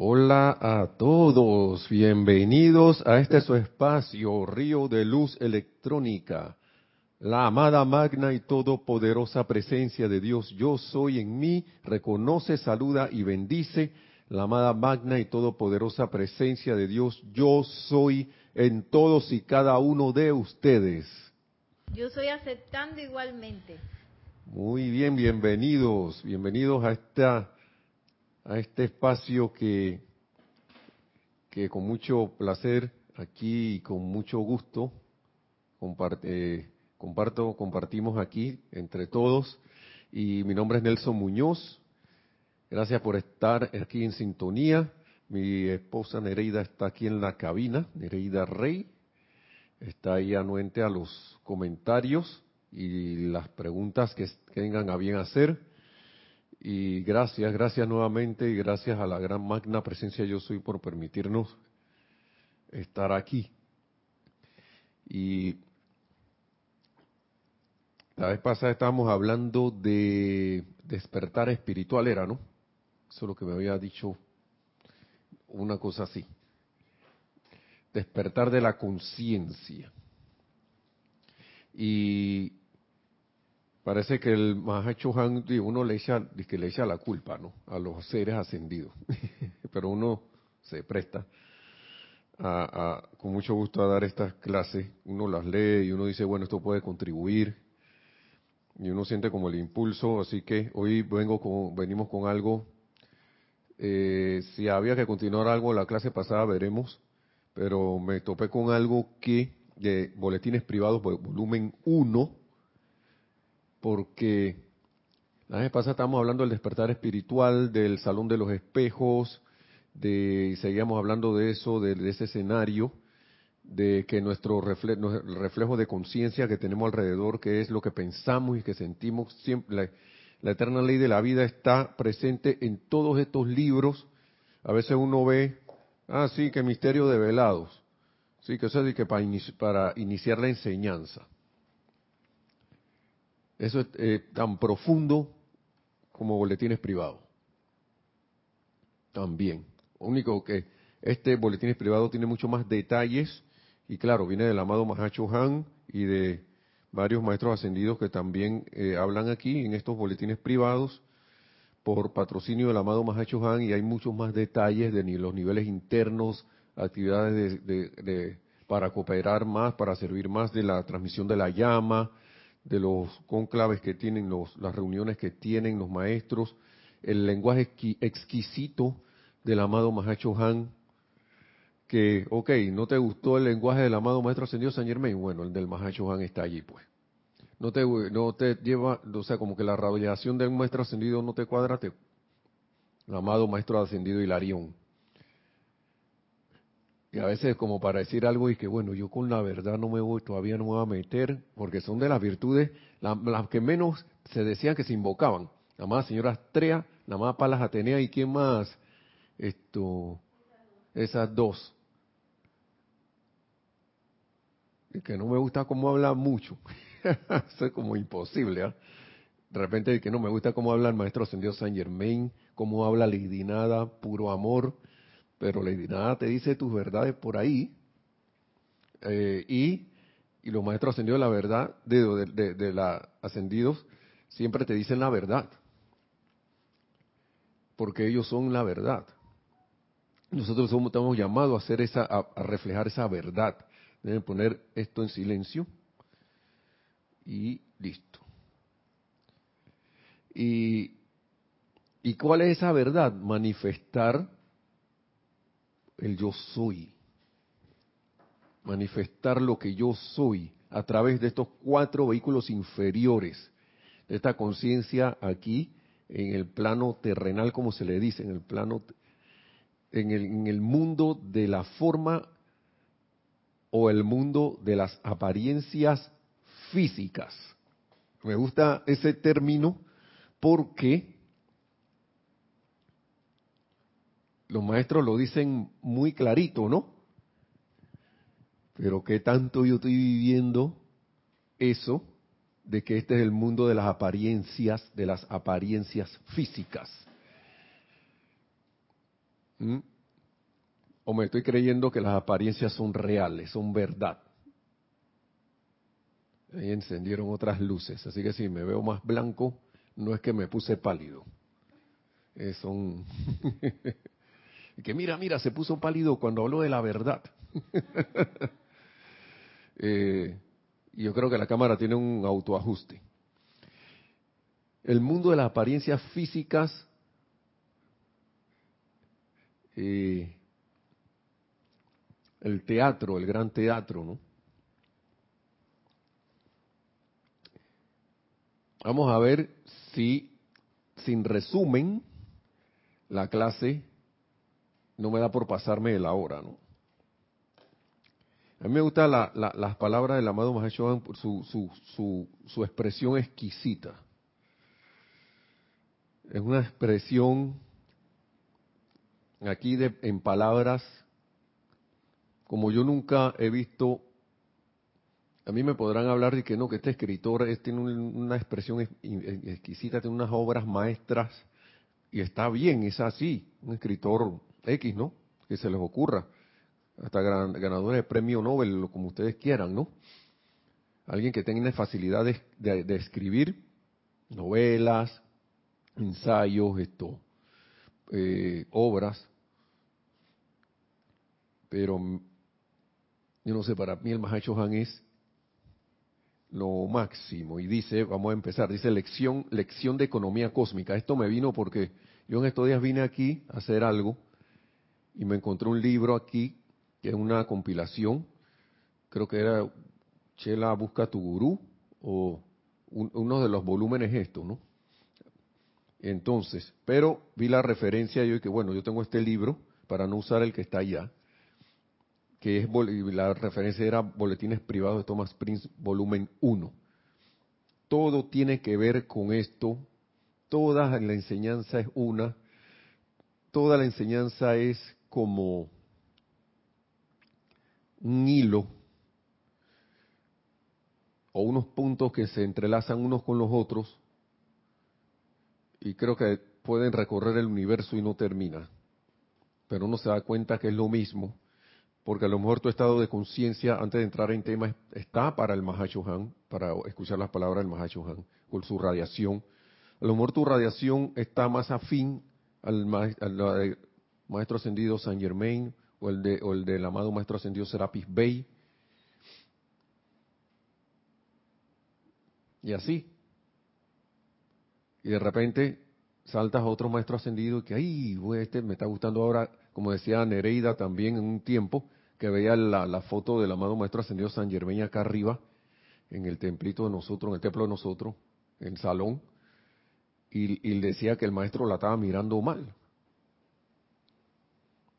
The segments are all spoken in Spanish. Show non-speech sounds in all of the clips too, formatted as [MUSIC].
Hola a todos, bienvenidos a este su espacio, Río de Luz Electrónica. La amada magna y todopoderosa presencia de Dios, yo soy en mí, reconoce, saluda y bendice. La amada magna y todopoderosa presencia de Dios, yo soy en todos y cada uno de ustedes. Yo soy aceptando igualmente. Muy bien, bienvenidos, bienvenidos a esta a este espacio que, que con mucho placer aquí y con mucho gusto eh, comparto, compartimos aquí entre todos. Y mi nombre es Nelson Muñoz. Gracias por estar aquí en sintonía. Mi esposa Nereida está aquí en la cabina, Nereida Rey. Está ahí anuente a los comentarios y las preguntas que tengan a bien hacer. Y gracias, gracias nuevamente y gracias a la gran magna presencia yo soy por permitirnos estar aquí. Y la vez pasada estábamos hablando de despertar espiritual, era, ¿no? Eso es lo que me había dicho una cosa así. Despertar de la conciencia. Y Parece que el Mahacho Han, uno le echa, que le echa la culpa, ¿no? A los seres ascendidos. [LAUGHS] Pero uno se presta a, con mucho gusto a dar estas clases. Uno las lee y uno dice, bueno, esto puede contribuir. Y uno siente como el impulso. Así que hoy vengo con, venimos con algo. Eh, si había que continuar algo, la clase pasada veremos. Pero me topé con algo que, de boletines privados, volumen 1 porque la vez pasada estábamos hablando del despertar espiritual, del salón de los espejos, de, seguíamos hablando de eso, de, ese escenario, de que nuestro reflejo, de conciencia que tenemos alrededor, que es lo que pensamos y que sentimos, siempre, la, eterna ley de la vida está presente en todos estos libros. A veces uno ve, ah, sí, que misterio de velados. Sí, que eso es para iniciar la enseñanza. Eso es eh, tan profundo como boletines privados. También. único que este boletines privado tiene mucho más detalles y claro, viene del amado Mahacho Han y de varios maestros ascendidos que también eh, hablan aquí en estos boletines privados por patrocinio del amado Mahacho Han y hay muchos más detalles de los niveles internos, actividades de, para cooperar más, para servir más de la transmisión de la llama, de los conclaves que tienen, los, las reuniones que tienen los maestros, el lenguaje exquisito del amado Mahacho Han, que, ok, ¿no te gustó el lenguaje del amado Maestro Ascendido San Germain? Bueno, el del Mahacho Han está allí, pues. No te, no te lleva, o sea, como que la radiación de un Maestro Ascendido no te cuadra, te, el amado Maestro Ascendido Hilarión. Y a veces como para decir algo y que bueno, yo con la verdad no me voy, todavía no me voy a meter, porque son de las virtudes, las que menos se decían que se invocaban. La más señora Astrea, la más Palas Atenea y quién más, esto, esas dos. Y que no me gusta cómo habla mucho. [LAUGHS] Eso es como imposible, ¿ah? De repente que no me gusta cómo habla el maestro ascendido San Germain, cómo habla Lady Nada, puro amor pero Lady Nada te dice tus verdades por ahí eh, y, y, los maestros ascendidos de la verdad, de, de, de, la ascendidos, siempre te dicen la verdad, porque ellos son la verdad. Nosotros somos, estamos llamados a hacer esa, a, reflejar esa verdad. Deben poner esto en silencio y listo. Y, ¿Y cuál es esa verdad? Manifestar el yo soy. Manifestar lo que yo soy a través de estos cuatro vehículos inferiores, de esta conciencia aquí, en el plano terrenal, como se le dice, en el plano, en el, mundo de la forma o el mundo de las apariencias físicas. Me gusta ese término porque los maestros lo dicen muy clarito, ¿no? Pero qué tanto yo estoy viviendo eso de que este es el mundo de las apariencias, de las apariencias físicas. ¿Mm? O me estoy creyendo que las apariencias son reales, son verdad. Ahí encendieron otras luces, así que si me veo más blanco, no es que me puse pálido. Es son... [LAUGHS] que mira, mira, se puso pálido cuando habló de la verdad. [LAUGHS] eh, yo creo que la cámara tiene un autoajuste. El mundo de las apariencias físicas eh, el teatro, el gran teatro, ¿no? Vamos a ver si, sin resumen, la clase no me da por pasarme de la hora, ¿no? A mí me gustan las palabras del amado Mahashohan por su, su, su, expresión exquisita. Es una expresión aquí de, en palabras como yo nunca he visto, a mí me podrán hablar de que no, que este escritor tiene una expresión exquisita, tiene unas obras maestras, y está bien, es así, un escritor X, ¿no? Que se les ocurra, hasta ganadores de premio Nobel, como ustedes quieran, ¿no? Alguien que tenga facilidad de, escribir novelas, ensayos, esto, eh, obras, pero yo no sé, para mí el Mahacho Han es lo máximo. Y dice, vamos a empezar, dice lección, lección de economía cósmica. Esto me vino porque yo en estos días vine aquí a hacer algo y me encontré un libro aquí que es una compilación, creo que era Chela Busca tu Gurú o uno de los volúmenes estos, ¿no? Entonces, pero vi la referencia y yo que bueno, yo tengo este libro para no usar el que está allá que es la referencia era Boletines Privados de Thomas Prince, volumen 1. Todo tiene que ver con esto, toda la enseñanza es una, toda la enseñanza es como un hilo o unos puntos que se entrelazan unos con los otros y creo que pueden recorrer el universo y no termina. Pero uno se da cuenta que es lo mismo porque a lo mejor tu estado de conciencia antes de entrar en tema está para el Mahashohan, para escuchar las palabras del Mahashohan, con su radiación. A lo mejor tu radiación está más afín al, Maestro Ascendido San Germain o el, de, el del amado Maestro Ascendido Serapis Bey. Y así. Y de repente saltas a otro Maestro Ascendido que, ay, este me está gustando ahora, como decía Nereida también en un tiempo, que veía la, foto del amado Maestro Ascendido San Germán acá arriba, en el templito de nosotros, en el templo de nosotros, en el salón, y decía que el maestro la estaba mirando mal.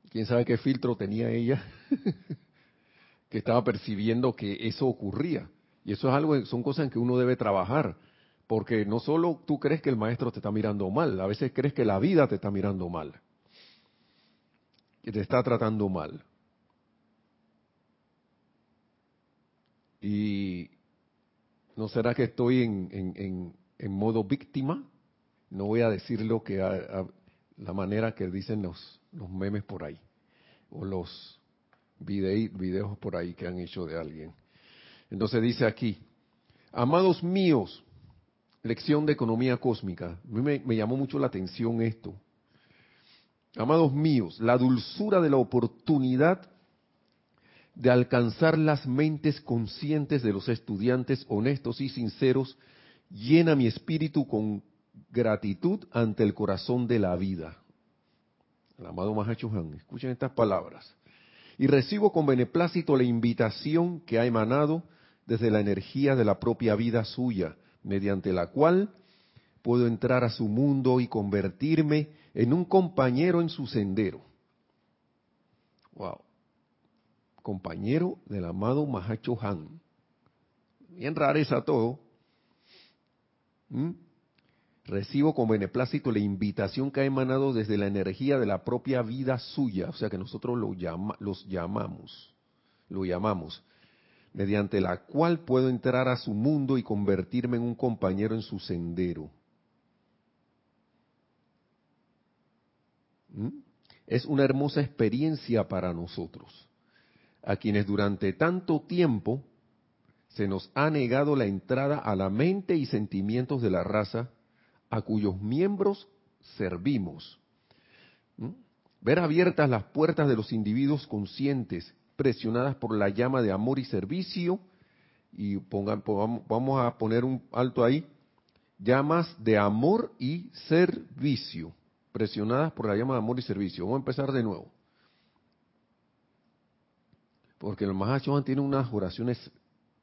¿Quién sabe qué filtro tenía ella? [LAUGHS] que estaba percibiendo que eso ocurría. Y eso es algo, son cosas en que uno debe trabajar. Porque no solo tú crees que el maestro te está mirando mal, a veces crees que la vida te está mirando mal. Que te está tratando mal. Y no será que estoy en, en, modo víctima. No voy a decir lo que la manera que dicen los, los memes por ahí o los videos por ahí que han hecho de alguien. Entonces dice aquí, amados míos, lección de economía cósmica. A mí me, me llamó mucho la atención esto. Amados míos, la dulzura de la oportunidad de alcanzar las mentes conscientes de los estudiantes honestos y sinceros, llena mi espíritu con gratitud ante el corazón de la vida. El amado Mahacho Han, escuchen estas palabras. Y recibo con beneplácito la invitación que ha emanado desde la energía de la propia vida suya, mediante la cual puedo entrar a su mundo y convertirme en un compañero en su sendero. Wow compañero del amado Mahacho Han. Bien rareza todo. ¿Mm? Recibo con beneplácito la invitación que ha emanado desde la energía de la propia vida suya, o sea que nosotros lo los llamamos, lo llamamos, mediante la cual puedo entrar a su mundo y convertirme en un compañero en su sendero. ¿Mm? es una hermosa experiencia para nosotros, a quienes durante tanto tiempo se nos ha negado la entrada a la mente y sentimientos de la raza a cuyos miembros servimos. ¿Mm? Ver abiertas las puertas de los individuos conscientes, presionadas por la llama de amor y servicio, y pongan, vamos a poner un alto ahí, llamas de amor y servicio, presionadas por la llama de amor y servicio. Vamos a empezar de nuevo. Porque el Mahachohan tiene unas oraciones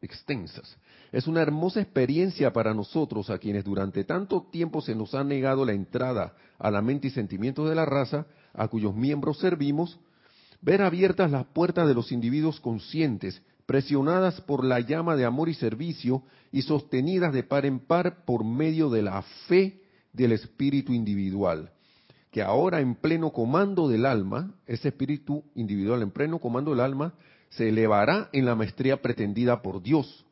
extensas. Es una hermosa experiencia para nosotros, a quienes durante tanto tiempo se nos ha negado la entrada a la mente y sentimientos de la raza, a cuyos miembros servimos, ver abiertas las puertas de los individuos conscientes, presionadas por la llama de amor y servicio y sostenidas de par en par por medio de la fe del espíritu individual, que ahora en pleno comando del alma, ese espíritu individual en pleno comando del alma, se elevará en la maestría pretendida por Dios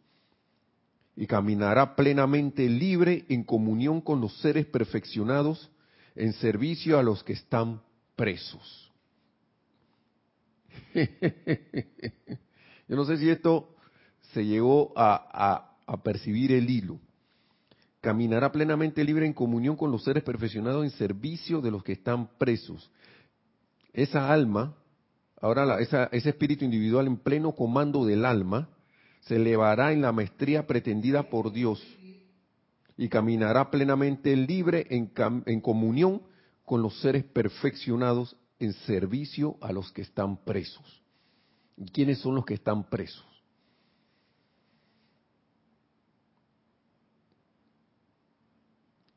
y caminará plenamente libre en comunión con los seres perfeccionados en servicio a los que están presos. [LAUGHS] Yo no sé si esto se llegó a, percibir el hilo. Caminará plenamente libre en comunión con los seres perfeccionados en servicio de los que están presos. Esa alma, ahora ese espíritu individual en pleno comando del alma, se elevará en la maestría pretendida por Dios y caminará plenamente libre en, en comunión con los seres perfeccionados en servicio a los que están presos. ¿Y quiénes son los que están presos?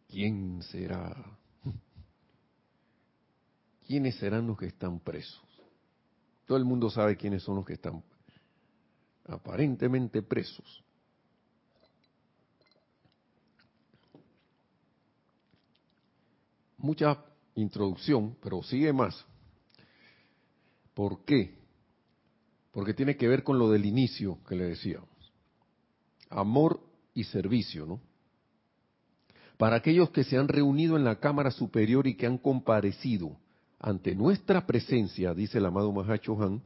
¿Quién será? [LAUGHS] ¿Quiénes serán los que están presos? Todo el mundo sabe quiénes son los que están aparentemente presos. Mucha introducción, pero sigue más. ¿Por qué? Porque tiene que ver con lo del inicio que le decíamos. Amor y servicio, ¿no? Para aquellos que se han reunido en la Cámara Superior y que han comparecido ante nuestra presencia, dice el amado Mahacho Han,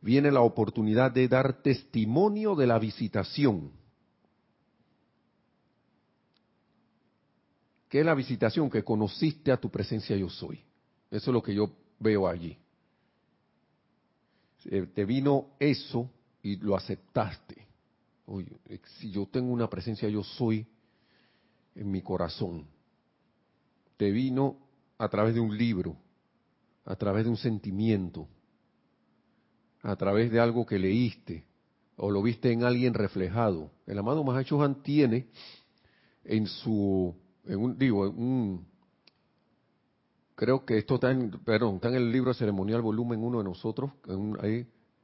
viene la oportunidad de dar testimonio de la visitación. ¿Qué es la visitación? Que conociste a tu presencia yo soy. Eso es lo que yo veo allí. Eh, te vino eso y lo aceptaste. Oye, si yo tengo una presencia yo soy en mi corazón. Te vino a través de un libro, a través de un sentimiento, a través de algo que leíste o lo viste en alguien reflejado. El amado Mahachohan tiene en su, digo, creo que esto está en, perdón, está en el libro ceremonial volumen 1 de nosotros,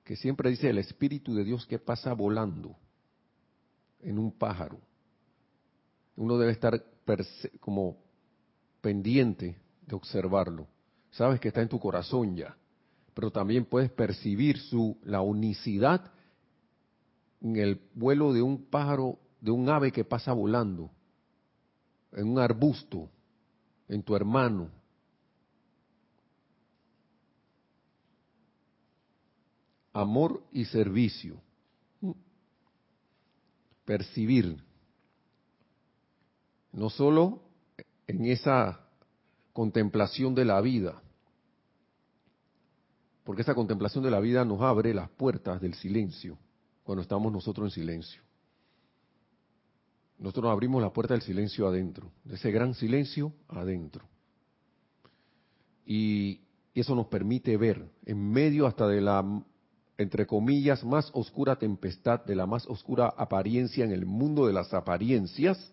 que siempre dice el Espíritu de Dios que pasa volando en un pájaro. Uno debe estar como pendiente observarlo. Sabes que está en tu corazón ya pero también puedes percibir su la unicidad en el vuelo de un pájaro, de un ave que pasa volando, en un arbusto, en tu hermano. Amor y servicio. Percibir. No solo en esa contemplación de la vida, porque esa contemplación de la vida nos abre las puertas del silencio, cuando estamos nosotros en silencio. Nosotros nos abrimos la puerta del silencio adentro, de ese gran silencio adentro. Y eso nos permite ver, en medio hasta de la, entre comillas, más oscura tempestad, de la más oscura apariencia en el mundo de las apariencias,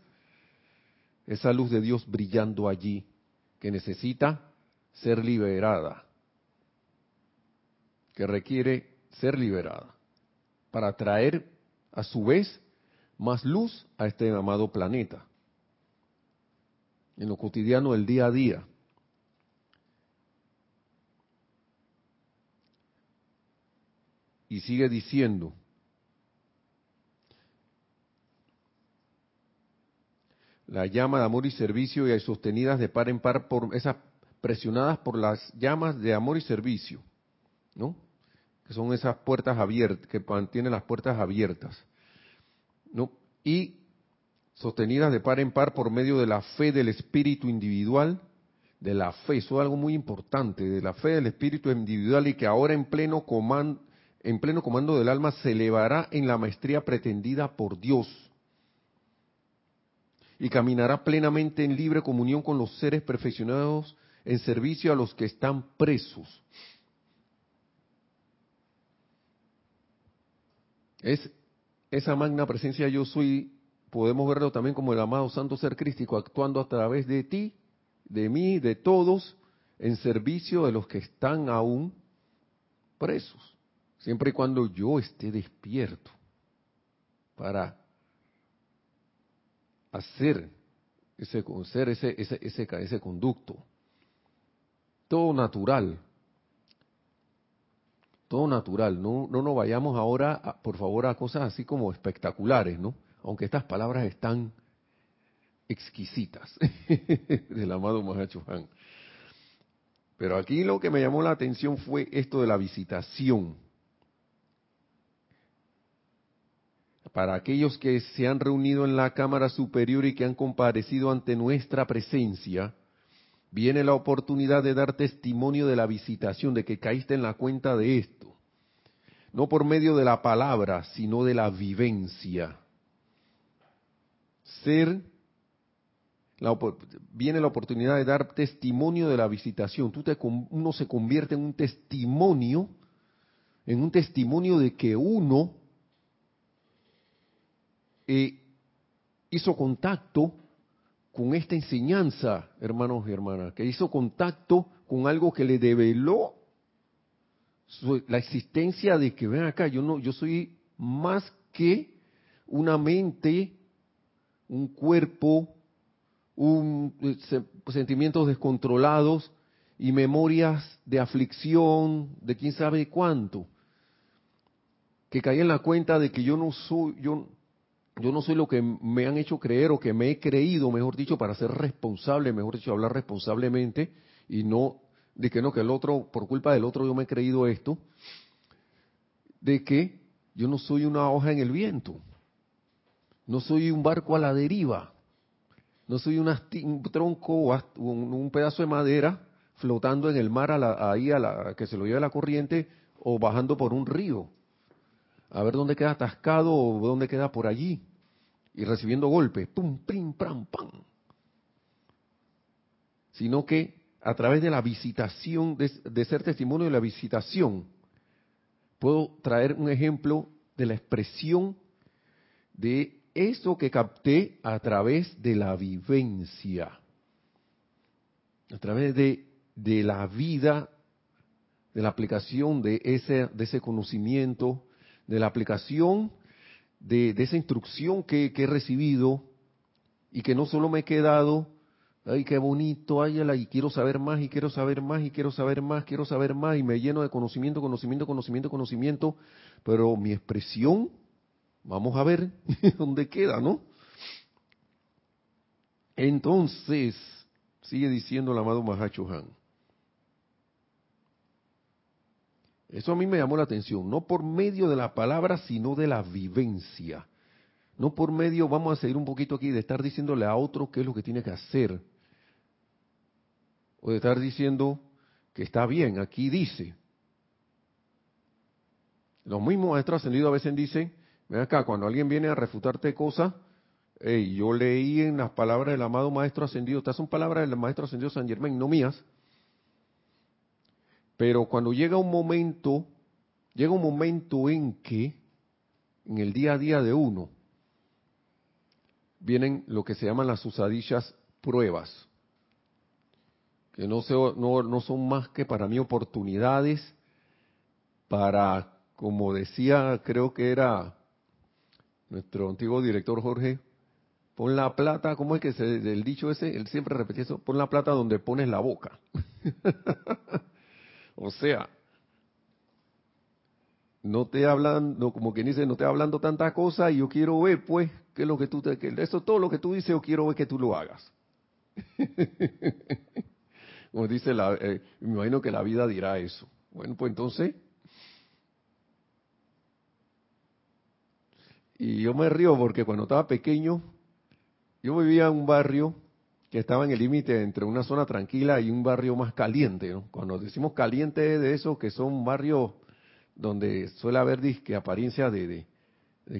esa luz de Dios brillando allí, que necesita ser liberada que requiere ser liberada para traer a su vez más luz a este amado planeta. En lo cotidiano del día a día. Y sigue diciendo, la llama de amor y servicio y sostenidas de par en par por esas presionadas por las llamas de amor y servicio, ¿no? Que son esas puertas abiertas, que mantienen las puertas abiertas, ¿no? Y sostenidas de par en par por medio de la fe del espíritu individual, de la fe, eso es algo muy importante, de la fe del espíritu individual y que ahora en pleno comando, en pleno comando del alma se elevará en la maestría pretendida por Dios y caminará plenamente en libre comunión con los seres perfeccionados en servicio a los que están presos. Es esa magna presencia yo soy, podemos verlo también como el amado Santo Ser Crístico actuando a través de ti, de mí, de todos, en servicio de los que están aún presos, siempre y cuando yo esté despierto para hacer ese, ser ese, ese, ese, ese conducto. Todo natural. Todo natural. No, no nos vayamos ahora, por favor, a cosas así como espectaculares, ¿no? Aunque estas palabras están exquisitas [LAUGHS] del amado Mahacho Han. Pero aquí lo que me llamó la atención fue esto de la visitación para aquellos que se han reunido en la Cámara Superior y que han comparecido ante nuestra presencia, viene la oportunidad de dar testimonio de la visitación, de que caíste en la cuenta de esto. No por medio de la palabra, sino de la vivencia. Ser, viene la oportunidad de dar testimonio de la visitación. Tú te, uno se convierte en un testimonio, en un testimonio de que uno eh, hizo contacto con esta enseñanza, hermanos y hermanas, que hizo contacto con algo que le develó la existencia de que ven acá, yo no, yo soy más que una mente, un cuerpo, un, eh, sentimientos descontrolados y memorias de aflicción, de quién sabe cuánto, que caí en la cuenta de que yo no soy, yo yo no soy lo que me han hecho creer o que me he creído, mejor dicho, para ser responsable, mejor dicho, hablar responsablemente y no de que no, que el otro, por culpa del otro yo me he creído esto, de que yo no soy una hoja en el viento, no soy un barco a la deriva, no soy un tronco o un, pedazo de madera flotando en el mar ahí a la que se lo lleva la corriente o bajando por un río a ver dónde queda atascado o dónde queda por allí y recibiendo golpes, pum, prim, pram, pam. Sino que a través de la visitación, de, ser testimonio de la visitación, puedo traer un ejemplo de la expresión de eso que capté a través de la vivencia, a través de, de la vida, de la aplicación de ese, de ese conocimiento, de la aplicación de, esa instrucción que, he recibido y que no solo me he quedado, ay, qué bonito, ay, y quiero saber más, y quiero saber más, y quiero saber más, quiero saber más, y me lleno de conocimiento, conocimiento, conocimiento, conocimiento, pero mi expresión, vamos a ver [LAUGHS] dónde queda, ¿no? Entonces, sigue diciendo el amado Mahacho Han. Eso a mí me llamó la atención, no por medio de la palabra, sino de la vivencia. No por medio, vamos a seguir un poquito aquí, de estar diciéndole a otro qué es lo que tiene que hacer. O de estar diciendo que está bien, aquí dice. Los mismos maestros ascendidos a veces dicen, ven acá, cuando alguien viene a refutarte cosas, hey, yo leí en las palabras del amado maestro ascendido, estas son palabras del maestro ascendido San Germán, no mías, pero cuando llega un momento, llega un momento en que, en el día a día de uno, vienen lo que se llaman las usadillas pruebas, que no, no, no son más que para mí oportunidades para, como decía, creo que era nuestro antiguo director Jorge, pon la plata, ¿cómo es que se, el dicho ese? Él siempre repetía eso, pon la plata donde pones la boca. [LAUGHS] O sea, no te hablan, no, como quien dice, no te hablando tanta cosa y yo quiero ver, pues, que lo que tú te, que eso todo lo que tú dices, yo quiero ver que tú lo hagas. [LAUGHS] como dice la, eh, me imagino que la vida dirá eso. Bueno, pues entonces, y yo me río porque cuando estaba pequeño, yo vivía en un barrio que estaba en el límite entre una zona tranquila y un barrio más caliente. ¿no? Cuando decimos caliente de esos que son barrios donde suele haber disque apariencia de,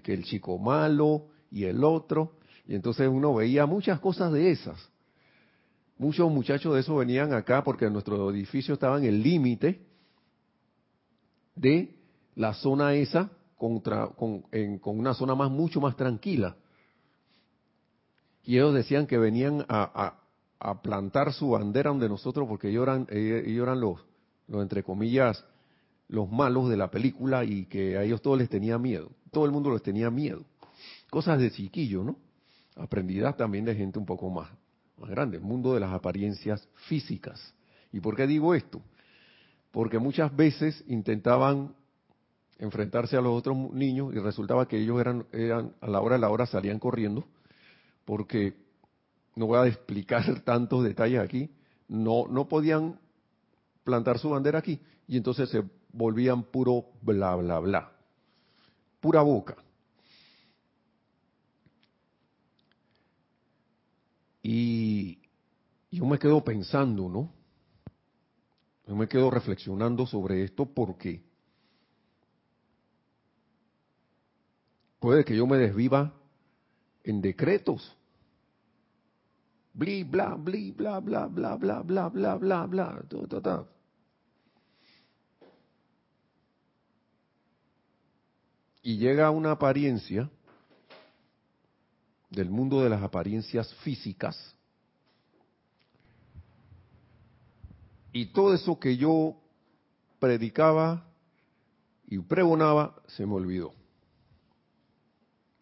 que el chico malo y el otro, y entonces uno veía muchas cosas de esas. Muchos muchachos de esos venían acá porque nuestro edificio estaba en el límite de la zona esa contra, con, una zona más mucho más tranquila. Y ellos decían que venían a, plantar su bandera donde nosotros, porque ellos eran, ellos eran los, los, entre comillas, los malos de la película y que a ellos todos les tenía miedo. Todo el mundo les tenía miedo. Cosas de chiquillo, ¿no? Aprendidas también de gente un poco más, más grande, el mundo de las apariencias físicas. ¿Y por qué digo esto? Porque muchas veces intentaban enfrentarse a los otros niños y resultaba que ellos eran, eran a la hora de la hora salían corriendo porque no voy a explicar [LAUGHS] tantos detalles aquí, no, no podían plantar su bandera aquí y entonces se volvían puro bla bla bla, pura boca. Y yo me quedo pensando, ¿no? Yo me quedo reflexionando sobre esto porque puede que yo me desviva en decretos. Bli, bla, bli, bla, bla, bla, bla, bla, bla, bla, bla, ta, Y llega una apariencia del mundo de las apariencias físicas. Y todo eso que yo predicaba y pregonaba se me olvidó.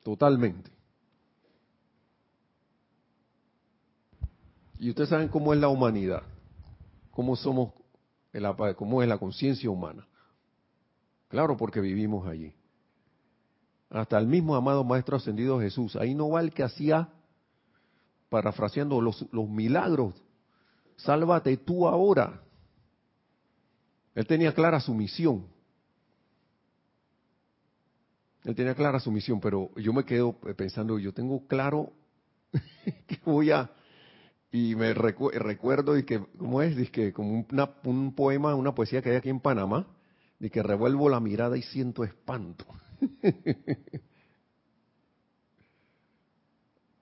Totalmente. Y ustedes saben cómo es la humanidad, cómo somos, cómo es la conciencia humana. Claro, porque vivimos allí. Hasta el mismo amado Maestro Ascendido Jesús. Ahí no va el que hacía, parafraseando los, los milagros. Sálvate tú ahora. Él tenía clara su misión. Él tenía clara su misión, pero yo me quedo pensando, yo tengo claro [LAUGHS] que voy a... Y me recuerdo, y que, ¿cómo es? Dice que como un poema, una poesía que hay aquí en Panamá, de que revuelvo la mirada y siento espanto. [LAUGHS]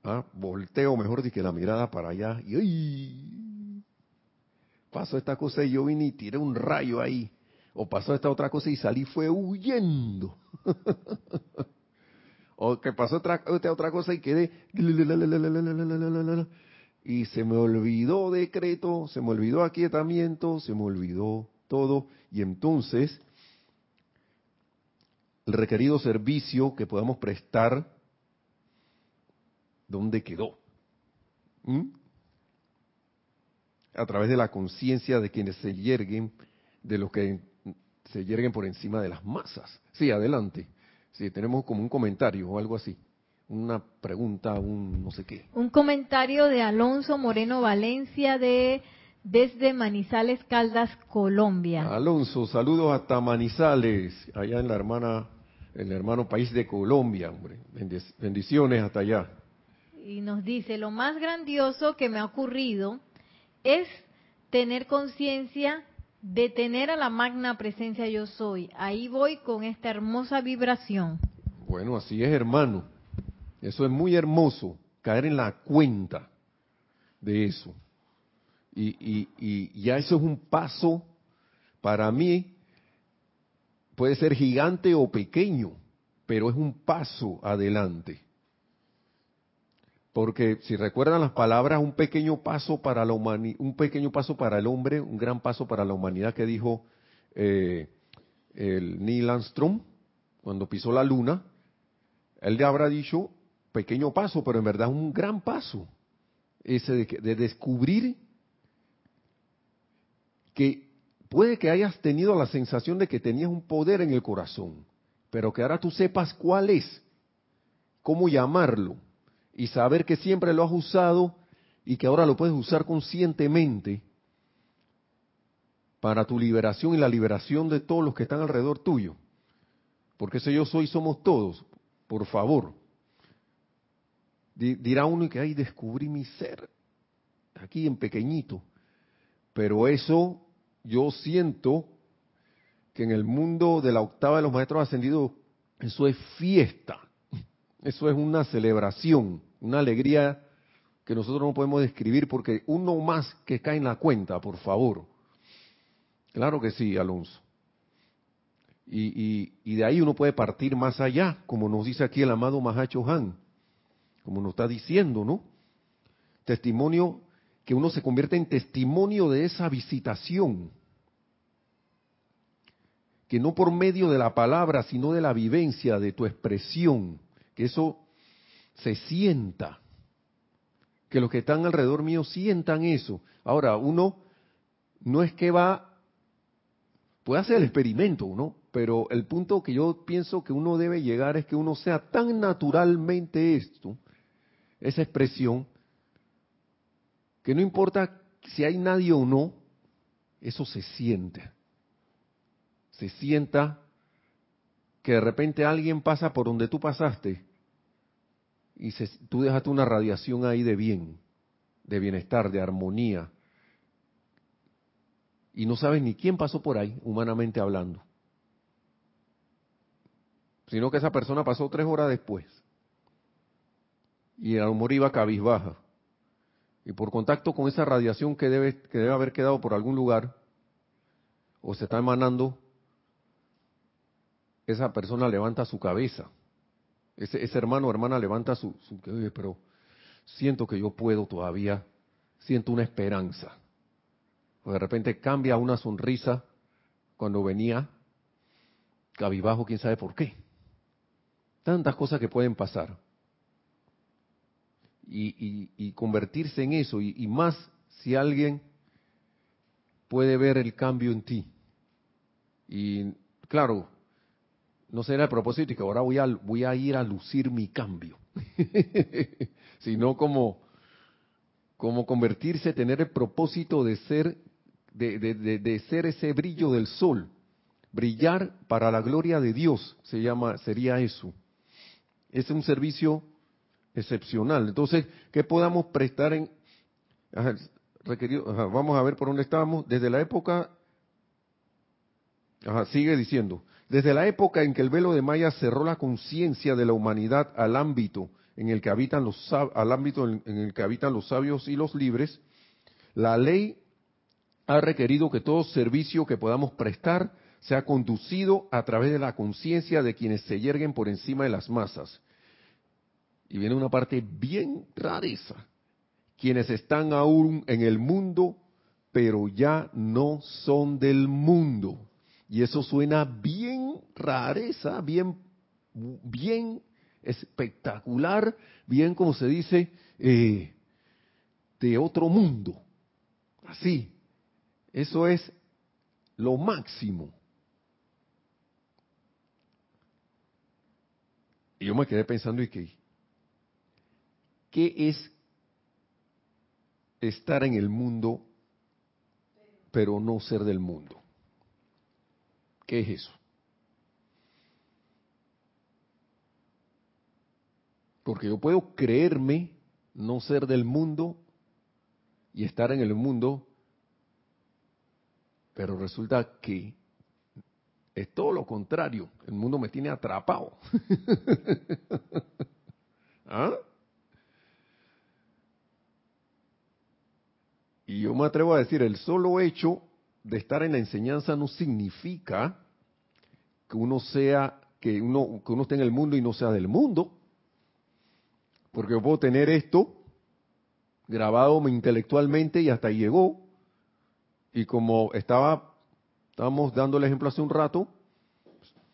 ah, volteo mejor de la mirada para allá y ¡ay! pasó esta cosa y yo vine y tiré un rayo ahí. O pasó esta otra cosa y salí fue huyendo. [LAUGHS] o que pasó otra, otra cosa y quedé y se me olvidó decreto, se me olvidó aquietamiento, se me olvidó todo y entonces el requerido servicio que podamos prestar, ¿dónde quedó? ¿Mm? A través de la conciencia de quienes se yerguen, de los que se yerguen por encima de las masas. Sí, adelante. Sí, tenemos como un comentario o algo así. Una pregunta, un no sé qué. Un comentario de Alonso Moreno Valencia de desde Manizales Caldas, Colombia. Alonso, saludos hasta Manizales, allá en la hermana el hermano país de Colombia, hombre. Bendiciones hasta allá. Y nos dice, lo más grandioso que me ha ocurrido es tener conciencia de tener a la magna presencia yo soy. Ahí voy con esta hermosa vibración. Bueno, así es, hermano. Eso es muy hermoso, caer en la cuenta de eso. Y, y, y ya eso es un paso para mí puede ser gigante o pequeño, pero es un paso adelante. Porque si recuerdan las palabras, un pequeño paso para la un pequeño paso para el hombre, un gran paso para la humanidad que dijo eh, el Neil Armstrong cuando pisó la luna, él le habrá dicho pequeño paso, pero en verdad un gran paso, ese de, de descubrir que Puede que hayas tenido la sensación de que tenías un poder en el corazón, pero que ahora tú sepas cuál es, cómo llamarlo, y saber que siempre lo has usado y que ahora lo puedes usar conscientemente. para tu liberación y la liberación de todos los que están alrededor tuyo. Porque ese yo soy somos todos, por favor. Dirá uno que ahí descubrí mi ser, aquí en pequeñito. Pero eso yo siento que en el mundo de la octava de los maestros ascendidos, eso es fiesta, eso es una celebración, una alegría que nosotros no podemos describir porque uno más que cae en la cuenta, por favor. Claro que sí, Alonso. Y, y, de ahí uno puede partir más allá, como nos dice aquí el amado Mahacho Han, como nos está diciendo, ¿no? Testimonio, que uno se convierte en testimonio de esa visitación que no por medio de la palabra, sino de la vivencia, de tu expresión, que eso se sienta, que los que están alrededor mío sientan eso. Ahora, uno no es que va, puede hacer el experimento, ¿no? Pero el punto que yo pienso que uno debe llegar es que uno sea tan naturalmente esto, esa expresión, que no importa si hay nadie o no, eso se siente. Se sienta que de repente alguien pasa por donde tú pasaste y tú dejaste una radiación ahí de bien, de bienestar, de armonía, y no sabes ni quién pasó por ahí, humanamente hablando, sino que esa persona pasó tres horas después y el amor iba cabizbaja. Y por contacto con esa radiación que debe, que debe haber quedado por algún lugar, o se está emanando, esa persona levanta su cabeza. Ese, hermano o hermana levanta su, su pero siento que yo puedo todavía, siento una esperanza. O de repente cambia una sonrisa cuando venía cabibajo, quién sabe por qué. Tantas cosas que pueden pasar. Y, convertirse en eso, y, más si alguien puede ver el cambio en ti. Y claro, no será el propósito y que ahora voy a, voy a ir a lucir mi cambio, [LAUGHS] sino como, como convertirse, tener el propósito de ser, de, ser ese brillo del sol, brillar para la gloria de Dios, se llama, sería eso. Es un servicio excepcional. Entonces, ¿qué podamos prestar en, requerido, vamos a ver por dónde estamos, desde la época, sigue diciendo, desde la época en que el velo de Maya cerró la conciencia de la humanidad al ámbito en el que habitan los al ámbito en el que habitan los sabios y los libres, la ley ha requerido que todo servicio que podamos prestar sea conducido a través de la conciencia de quienes se yerguen por encima de las masas. Y viene una parte bien rareza. Quienes están aún en el mundo, pero ya no son del mundo. Y eso suena bien rareza, bien, bien espectacular, bien como se dice, eh, de otro mundo. Así. Eso es lo máximo. Y yo me quedé pensando, ¿y qué? ¿Qué es estar en el mundo, pero no ser del mundo? ¿Qué es eso? Porque yo puedo creerme no ser del mundo y estar en el mundo, pero resulta que es todo lo contrario. El mundo me tiene atrapado. [LAUGHS] ¿Ah? Y yo me atrevo a decir, el solo hecho de estar en la enseñanza no significa que uno sea, que uno, que uno esté en el mundo y no sea del mundo. Porque yo puedo tener esto grabado intelectualmente y hasta llegó. Y como estaba, estábamos dando el ejemplo hace un rato,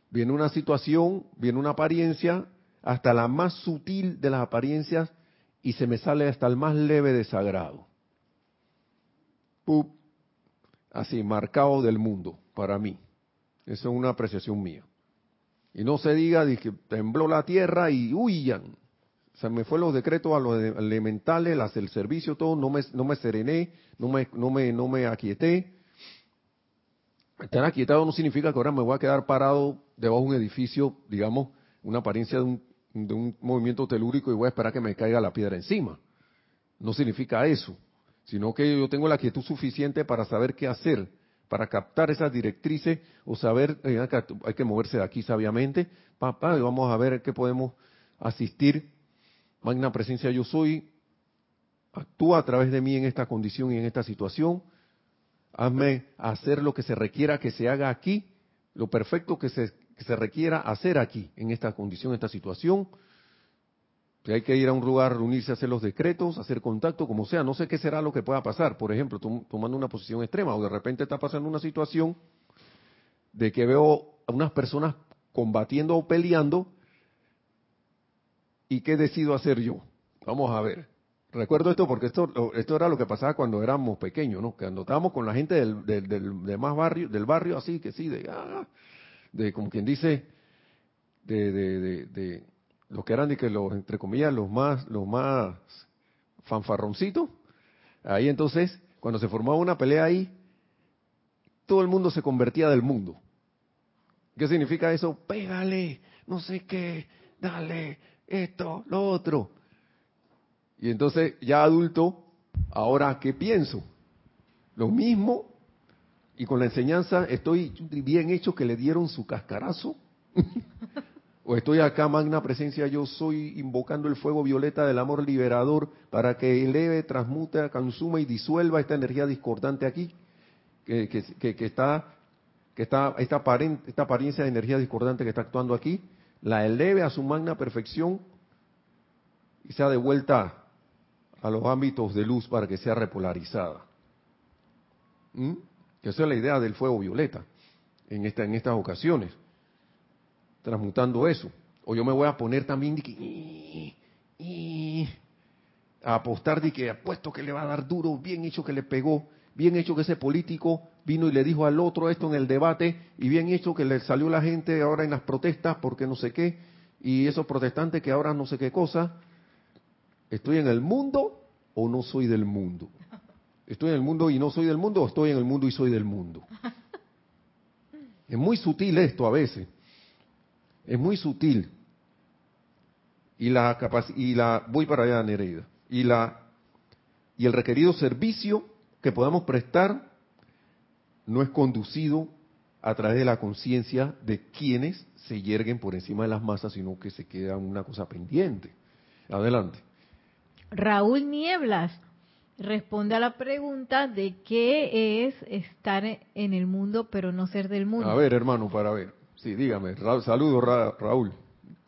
viene una situación, viene una apariencia, hasta la más sutil de las apariencias, y se me sale hasta el más leve desagrado. Pup, así, marcado del mundo, para mí. Esa es una apreciación mía. Y no se diga que tembló la tierra y huyan. Se me fue los decretos a los elementales, el servicio, todo, no me, no me serené, no me, no me, no me aquieté. Estar aquietado no significa que ahora me voy a quedar parado debajo de un edificio, digamos, una apariencia de un, de un movimiento telúrico y voy a esperar que me caiga la piedra encima. No significa eso, sino que yo tengo la quietud suficiente para saber qué hacer, para captar esas directrices o saber, eh, hay que moverse de aquí sabiamente, papá, y vamos a ver qué podemos asistir. Magna presencia yo soy, actúa a través de mí en esta condición y en esta situación. Hazme hacer lo que se requiera que se haga aquí, lo perfecto que se, que se requiera hacer aquí, en esta condición, en esta situación si hay que ir a un lugar, reunirse, hacer los decretos, hacer contacto, como sea, no sé qué será lo que pueda pasar. Por ejemplo, tomando una posición extrema, o de repente está pasando una situación de que veo a unas personas combatiendo o peleando, ¿y qué decido hacer yo? Vamos a ver. Recuerdo esto porque esto, esto era lo que pasaba cuando éramos pequeños, ¿no? Cuando estábamos con la gente del, del, más barrio, del barrio así, que sí, de, ah, de como quien dice, de, de los que eran de que los entre comillas los más los más fanfarroncitos. Ahí entonces cuando se formaba una pelea ahí todo el mundo se convertía del mundo. Qué significa eso pégale no sé qué dale esto lo otro. Y entonces ya adulto ahora qué pienso lo mismo y con la enseñanza estoy bien hecho que le dieron su cascarazo [LAUGHS] Estoy acá, magna presencia, yo soy invocando el fuego violeta del amor liberador para que eleve, transmute, consuma y disuelva esta energía discordante aquí, que, está, que está esta, esta apariencia de energía discordante que está actuando aquí, la eleve a su magna perfección y sea de vuelta a los ámbitos de luz para que sea repolarizada. ¿Mm? Que esa es la idea del fuego violeta en, esta, en estas ocasiones transmutando eso. O yo me voy a poner también de que, a apostar de que apuesto que le va a dar duro, bien hecho que le pegó, bien hecho que ese político vino y le dijo al otro esto en el debate, y bien hecho que le salió la gente ahora en las protestas porque no sé qué, y esos protestantes que ahora no sé qué cosa. ¿Estoy en el mundo o no soy del mundo? ¿Estoy en el mundo y no soy del mundo o estoy en el mundo y soy del mundo? Es muy sutil esto a veces es muy sutil. Y la y la voy para allá Nereida. Y la y el requerido servicio que podamos prestar no es conducido a través de la conciencia de quienes se yerguen por encima de las masas, sino que se queda una cosa pendiente. Adelante. Raúl Nieblas responde a la pregunta de qué es estar en el mundo pero no ser del mundo. A ver, hermano, para ver. Sí, dígame. saludos, Raúl.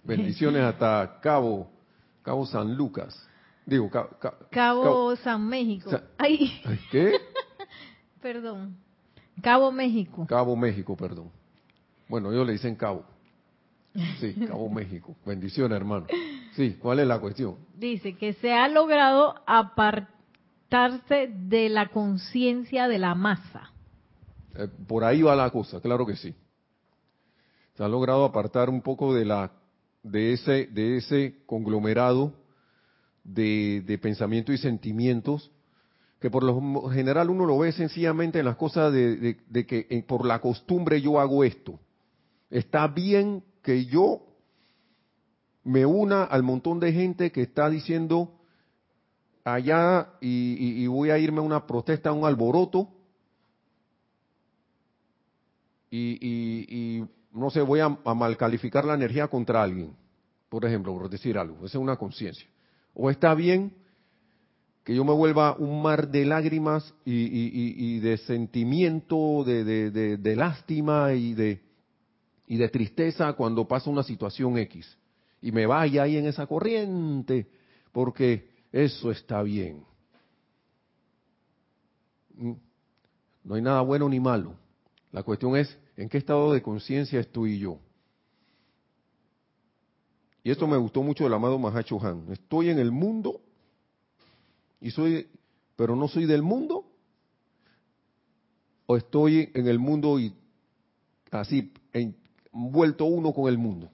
Bendiciones hasta Cabo, Cabo San Lucas. Digo, Cabo, San México. ¿Qué? [LAUGHS] perdón. Cabo México. Cabo México, perdón. Bueno, ellos le dicen Cabo. Sí, Cabo [LAUGHS] México. Bendiciones, hermano. Sí, ¿cuál es la cuestión? Dice que se ha logrado apartarse de la conciencia de la masa. Eh, por ahí va la cosa, claro que sí se ha logrado apartar un poco de la de ese de ese conglomerado de, pensamiento y sentimientos que por lo general uno lo ve sencillamente en las cosas de, que por la costumbre yo hago esto. Está bien que yo me una al montón de gente que está diciendo allá y, voy a irme a una protesta, a un alboroto, y, no sé, voy a, mal calificar la energía contra alguien, por ejemplo, por decir algo, esa es una conciencia. O está bien que yo me vuelva un mar de lágrimas y, de sentimiento, de, lástima y de, y de tristeza cuando pasa una situación X. Y me vaya ahí en esa corriente, porque eso está bien. ¿Mm? No hay nada bueno ni malo. La cuestión es ¿En qué estado de conciencia estoy yo? Y esto me gustó mucho del amado Mahacho Han. Estoy en el mundo y soy, pero no soy del mundo. O estoy en el mundo y así envuelto uno con el mundo,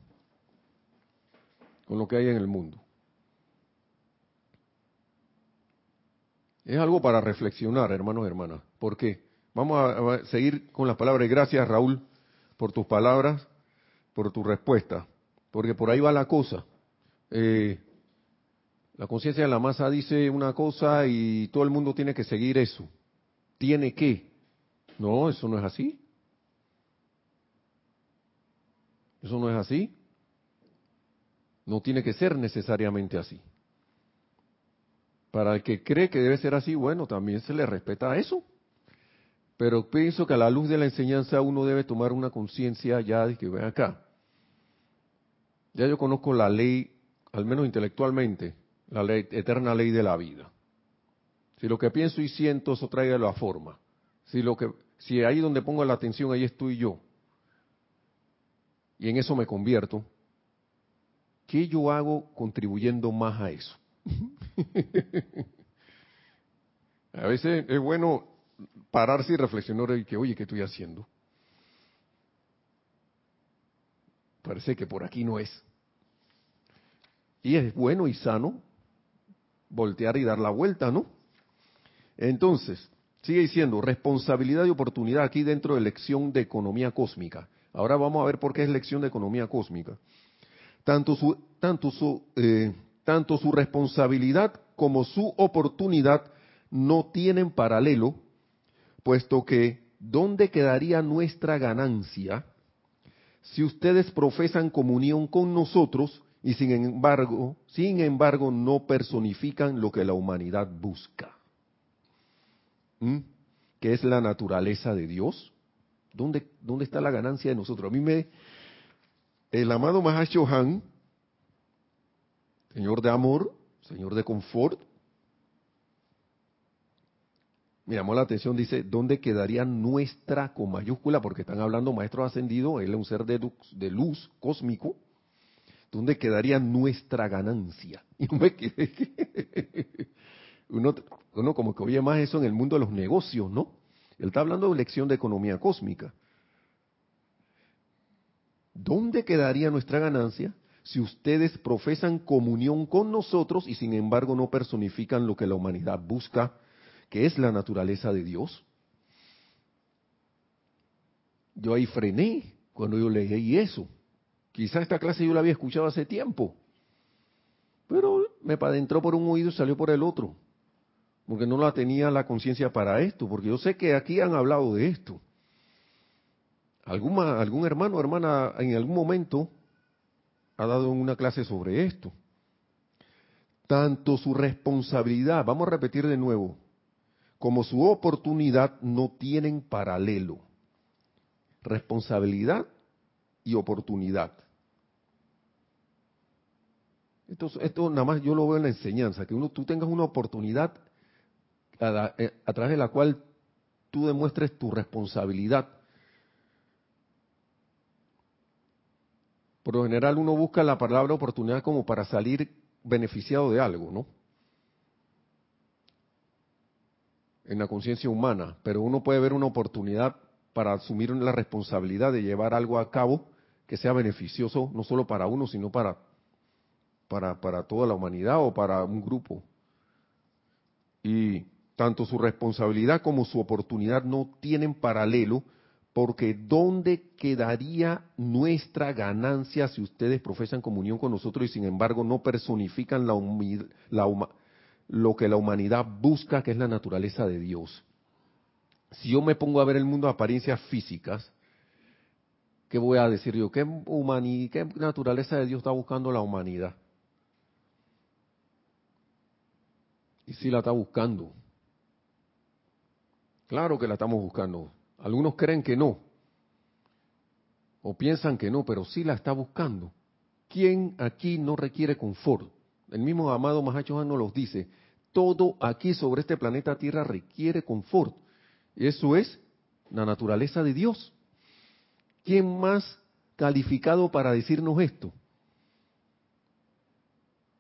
con lo que hay en el mundo. Es algo para reflexionar, hermanos y hermanas. ¿Por qué? Vamos a, seguir con las palabras. Gracias, Raúl, por tus palabras, por tu respuesta, porque por ahí va la cosa. Eh, la conciencia de la masa dice una cosa y todo el mundo tiene que seguir eso. Tiene que. No, eso no es así. Eso no es así. No tiene que ser necesariamente así. Para el que cree que debe ser así, bueno, también se le respeta eso. Pero pienso que a la luz de la enseñanza uno debe tomar una conciencia ya de que ven acá. Ya yo conozco la ley, al menos intelectualmente, la ley, eterna ley de la vida. Si lo que pienso y siento, eso trae la forma. Si lo que, si ahí donde pongo la atención, ahí estoy yo. Y en eso me convierto. ¿Qué yo hago contribuyendo más a eso? [LAUGHS] a veces es bueno pararse y reflexionar y que, oye, ¿qué estoy haciendo? Parece que por aquí no es. Y es bueno y sano voltear y dar la vuelta, ¿no? Entonces, sigue diciendo, responsabilidad y oportunidad aquí dentro de lección de economía cósmica. Ahora vamos a ver por qué es lección de economía cósmica. Tanto su, tanto su, eh, tanto su responsabilidad como su oportunidad no tienen paralelo, puesto que ¿dónde quedaría nuestra ganancia si ustedes profesan comunión con nosotros y sin embargo, sin embargo, no personifican lo que la humanidad busca. ¿Mm? ¿Qué es la naturaleza de Dios? ¿Dónde, ¿Dónde está la ganancia de nosotros? A mí me, el amado Han, Señor de amor, Señor de confort, me llamó la atención, dice, ¿dónde quedaría nuestra con mayúscula? Porque están hablando maestro ascendido, él es un ser de luz cósmico, ¿dónde quedaría nuestra ganancia? [LAUGHS] [LAUGHS] Uno, uno como que oye más eso en el mundo de los negocios, ¿no? Él está hablando de lección de economía cósmica. ¿Dónde quedaría nuestra ganancia si ustedes profesan comunión con nosotros y sin embargo no personifican lo que la humanidad busca, que es la naturaleza de Dios? Yo ahí frené cuando yo leí eso. Quizá esta clase yo la había escuchado hace tiempo, pero me adentró por un oído y salió por el otro, porque no la tenía la conciencia para esto, porque yo sé que aquí han hablado de esto. Alguna, algún hermano o hermana en algún momento ha dado una clase sobre esto. Tanto su responsabilidad, vamos a repetir de nuevo, como su oportunidad no tienen paralelo. Responsabilidad y oportunidad. Esto, nada más yo lo veo en la enseñanza, que uno, tú tengas una oportunidad eh, a través de la cual tú demuestres tu responsabilidad. Por lo general uno busca la palabra oportunidad como para salir beneficiado de algo, ¿no? En la conciencia humana, pero uno puede ver una oportunidad para asumir la responsabilidad de llevar algo a cabo que sea beneficioso no solo para uno, sino para para, para toda la humanidad o para un grupo. Y tanto su responsabilidad como su oportunidad no tienen paralelo, porque ¿dónde quedaría nuestra ganancia si ustedes profesan comunión con nosotros y sin embargo no personifican la, la lo que la humanidad busca, que es la naturaleza de Dios? Si yo me pongo a ver el mundo de apariencias físicas, ¿qué voy a decir yo? ¿Qué, ¿Qué naturaleza de Dios está buscando la humanidad? Y sí la está buscando. Claro que la estamos buscando. Algunos creen que no. O piensan que no, pero sí la está buscando. ¿Quién aquí no requiere confort? El mismo amado Mahacho nos los dice. Todo aquí sobre este planeta Tierra requiere confort. Eso es la naturaleza de Dios. ¿Quién más calificado para decirnos esto?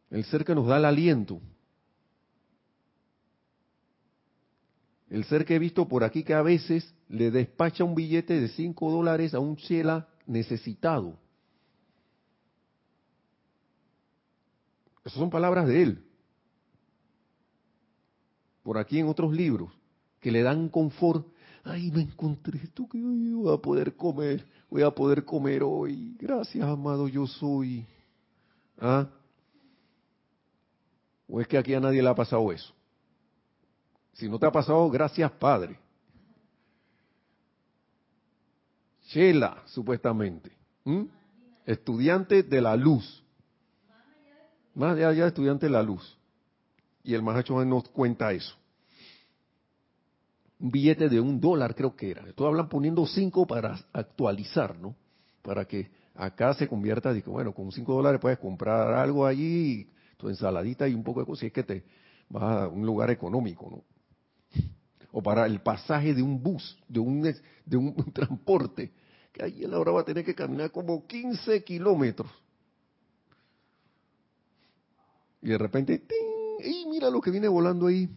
El ser que nos da el aliento, El ser que he visto por aquí que a veces le despacha un billete de 5 dólares a un chela necesitado. Esas son palabras de él. Por aquí en otros libros, que le dan confort. ay, me encontré esto que voy a poder comer, voy a poder comer hoy. Gracias, amado, yo soy. ¿Ah? ¿O es que aquí a nadie le ha pasado eso? Si no te ha pasado, gracias, Padre. Shela, supuestamente. Estudiante de la luz. Más allá de estudiante de la luz. Y el Mahacho nos cuenta eso. Un billete de un dólar creo que era. Todos hablan poniendo cinco para actualizar, ¿no? Para que acá se convierta, digo, bueno, con cinco dólares puedes comprar algo allí, tu ensaladita y un poco de cosas, si es que te vas a un lugar económico, ¿no? O para el pasaje de un bus, de un, de un, [LAUGHS] transporte, que ahí él ahora va a tener que caminar como 15 kilómetros. Y de repente, ¡ting! ¡y mira lo que viene volando ahí!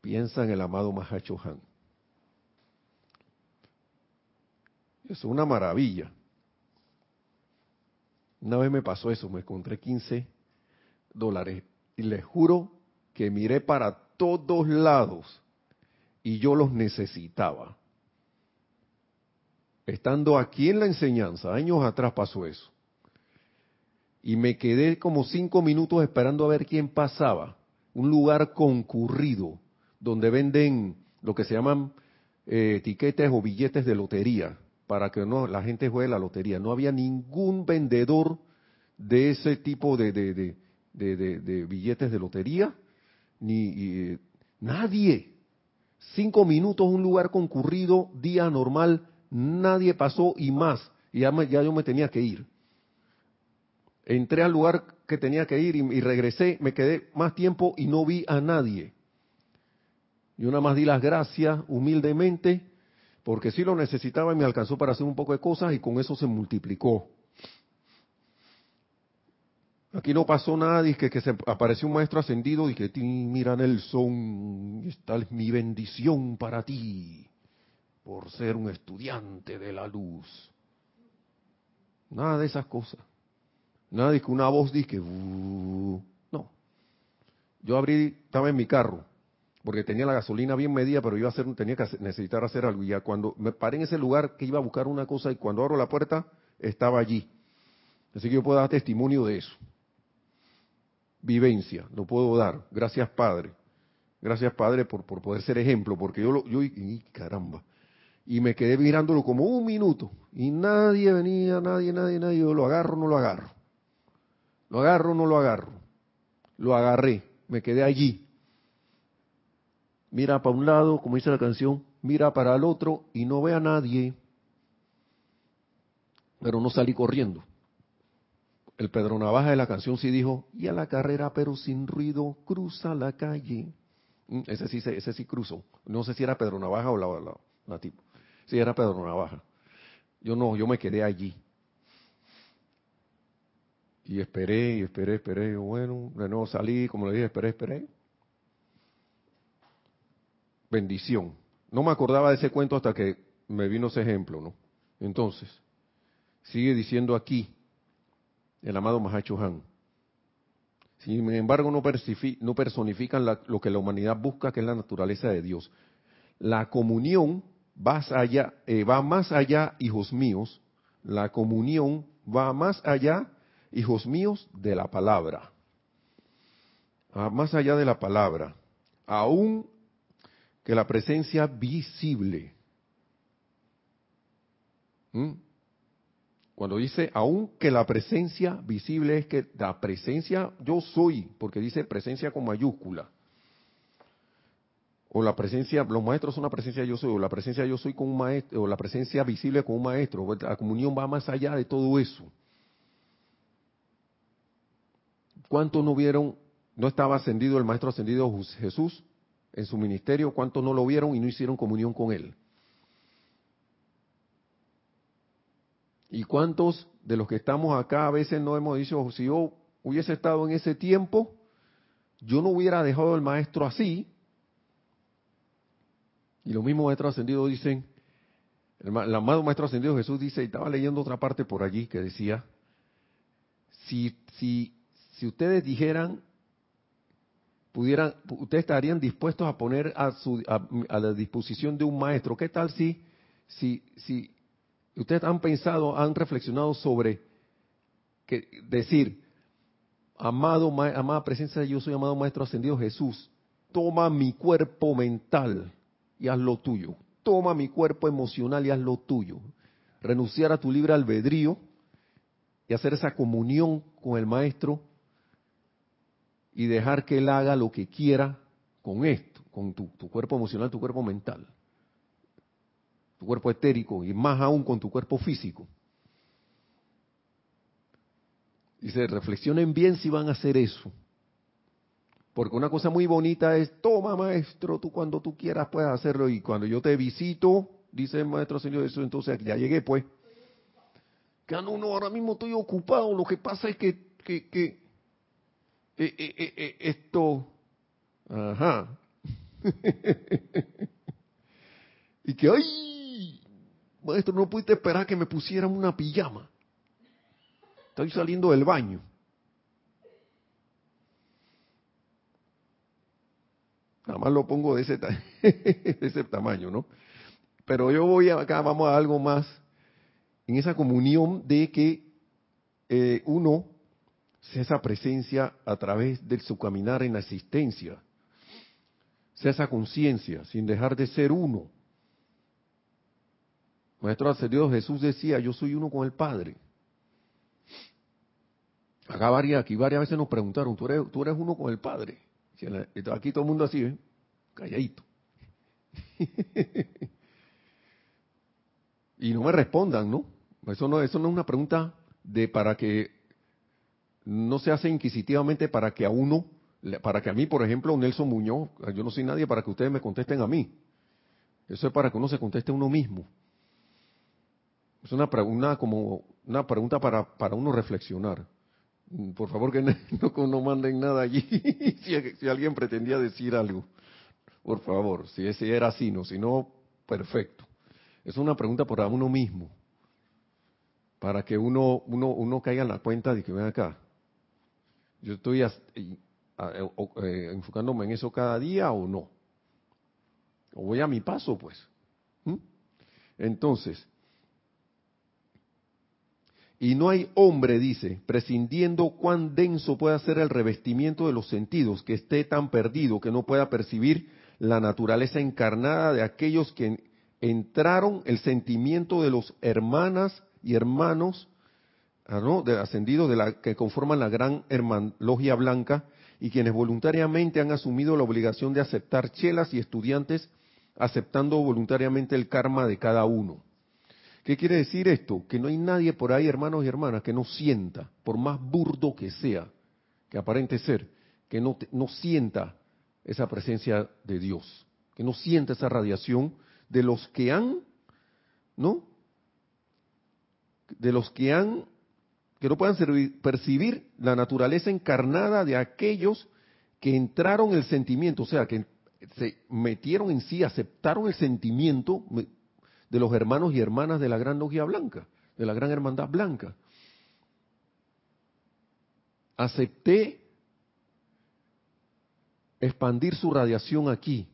Piensa en el amado Mahacho Han. Es una maravilla. Una vez me pasó eso, me encontré 15 dólares y les juro que miré para todos lados y yo los necesitaba. Estando aquí en la enseñanza, años atrás pasó eso. Y me quedé como cinco minutos esperando a ver quién pasaba. Un lugar concurrido donde venden lo que se llaman eh, etiquetes o billetes de lotería para que no la gente juegue la lotería. No había ningún vendedor de ese tipo de, de, billetes de lotería, ni nadie. Cinco minutos, un lugar concurrido, día normal, nadie pasó y más. Y ya, ya yo me tenía que ir. Entré al lugar que tenía que ir y, regresé, me quedé más tiempo y no vi a nadie. Yo nada más di las gracias humildemente porque sí lo necesitaba y me alcanzó para hacer un poco de cosas y con eso se multiplicó. Aquí no pasó nada, y que, que se apareció un maestro ascendido y que mira Nelson, esta es mi bendición para ti por ser un estudiante de la luz. Nada de esas cosas. De que una voz dice uh", no. Yo abrí, estaba en mi carro, porque tenía la gasolina bien medida, pero iba a hacer, tenía que necesitar hacer algo. Y ya cuando me paré en ese lugar que iba a buscar una cosa y cuando abro la puerta, estaba allí. Así que yo puedo dar testimonio de eso. Vivencia, lo puedo dar. Gracias, Padre. Gracias, Padre, por, por poder ser ejemplo, porque yo, lo, yo, y, caramba. Y me quedé mirándolo como un minuto. Y nadie venía, nadie, nadie, nadie. Yo lo agarro, no lo agarro. Lo agarro, no lo agarro. Lo agarré. Me quedé allí mira para un lado, como dice la canción, mira para el otro y no ve a nadie, pero no salí corriendo. El Pedro Navaja de la canción sí dijo, y a la carrera pero sin ruido, cruza la calle. Mm, ese sí, ese sí cruzó. No sé si era Pedro Navaja o la, la, la tipo. Sí, era Pedro Navaja. Yo no, yo me quedé allí. Y esperé, y esperé, esperé. Bueno, de nuevo salí, como le dije, esperé, esperé bendición. No me acordaba de ese cuento hasta que me vino ese ejemplo, ¿no? Entonces, sigue diciendo aquí el amado Mahacho Han. Sin embargo, no, personifican lo que la humanidad busca, que es la naturaleza de Dios. La comunión va, allá, eh, va más allá, hijos míos. La comunión va más allá, hijos míos, de la palabra. Va más allá de la palabra. Aún que la presencia visible. ¿Mm? Cuando dice, aunque la presencia visible es que la presencia yo soy, porque dice presencia con mayúscula. O la presencia, los maestros son la presencia yo soy, o la presencia yo soy con un maestro, o la presencia visible con un maestro. La comunión va más allá de todo eso. ¿Cuántos no vieron, no estaba ascendido el maestro ascendido Jesús? en su ministerio, cuántos no lo vieron y no hicieron comunión con él. ¿Y cuántos de los que estamos acá a veces no hemos dicho, si yo hubiese estado en ese tiempo, yo no hubiera dejado al maestro así? Y los mismos maestros ascendidos dicen, el, amado maestro ascendido Jesús dice, y estaba leyendo otra parte por allí que decía, si, si, si ustedes dijeran pudieran, ustedes estarían dispuestos a poner a, su, la disposición de un maestro. ¿Qué tal si, si, si ustedes han pensado, han reflexionado sobre que decir, amado, amada presencia yo soy amado maestro ascendido Jesús, toma mi cuerpo mental y haz lo tuyo. Toma mi cuerpo emocional y haz lo tuyo. Renunciar a tu libre albedrío y hacer esa comunión con el maestro y dejar que él haga lo que quiera con esto, con tu, cuerpo emocional, tu cuerpo mental, tu cuerpo etérico y más aún con tu cuerpo físico. Dice, reflexionen bien si van a hacer eso. Porque una cosa muy bonita es, toma maestro, tú cuando tú quieras puedes hacerlo y cuando yo te visito, dice el maestro Señor eso, entonces ya llegué pues. Que no, no, ahora mismo estoy ocupado, lo que pasa es que, que eh, eh, eh, esto, ajá. [LAUGHS] y que, ay, maestro, no pudiste esperar que me pusieran una pijama. Estoy saliendo del baño. Nada más lo pongo de ese, [LAUGHS] de ese tamaño, ¿no? Pero yo voy acá, vamos a algo más, en esa comunión de que uno sea esa presencia a través de su caminar en la existencia, sea esa conciencia, sin dejar de ser uno. Maestro Ascendido Jesús decía, yo soy uno con el Padre. Acá varias, aquí varias veces nos preguntaron, ¿tú eres, tú eres uno con el Padre? Aquí todo el mundo así, ¿eh? calladito. [LAUGHS] y no me respondan, ¿no? Eso no, eso no es una pregunta de para que no se hace inquisitivamente para que a uno, para que a mí, por ejemplo, Nelson Muñoz, yo no soy nadie para que ustedes me contesten a mí. Eso es para que uno se conteste a uno mismo. Es una, una, como una pregunta para, para uno reflexionar. Mm, por favor que [LAUGHS] no, no manden nada allí [LAUGHS] si, alguien pretendía decir algo. Por favor, si ese era así, no, si no, perfecto. Es una pregunta para uno mismo, para que uno, uno, uno caiga en la cuenta de que ven acá. Yo estoy eh, enfocándome en eso cada día o no. O voy a mi paso, pues. Entonces, y no hay hombre, dice, prescindiendo cuán denso pueda ser el revestimiento de los sentidos, que esté tan perdido que no pueda percibir la naturaleza encarnada de aquellos que entraron el sentimiento de los hermanas y hermanos ¿no? de ascendidos de la que conforman la gran logia blanca y quienes voluntariamente han asumido la obligación de aceptar chelas y estudiantes aceptando voluntariamente el karma de cada uno. ¿Qué quiere decir esto? Que no hay nadie por ahí, hermanos y hermanas, que no sienta, por más burdo que sea, que aparente ser, que no, no sienta esa presencia de Dios, que no sienta esa radiación de los que han, ¿no? De los que han, que no puedan percibir la naturaleza encarnada de aquellos que entraron el sentimiento, o sea, que se metieron en sí, aceptaron el sentimiento, de los hermanos y hermanas de la gran logia blanca, de la gran hermandad blanca. Acepté expandir su radiación aquí.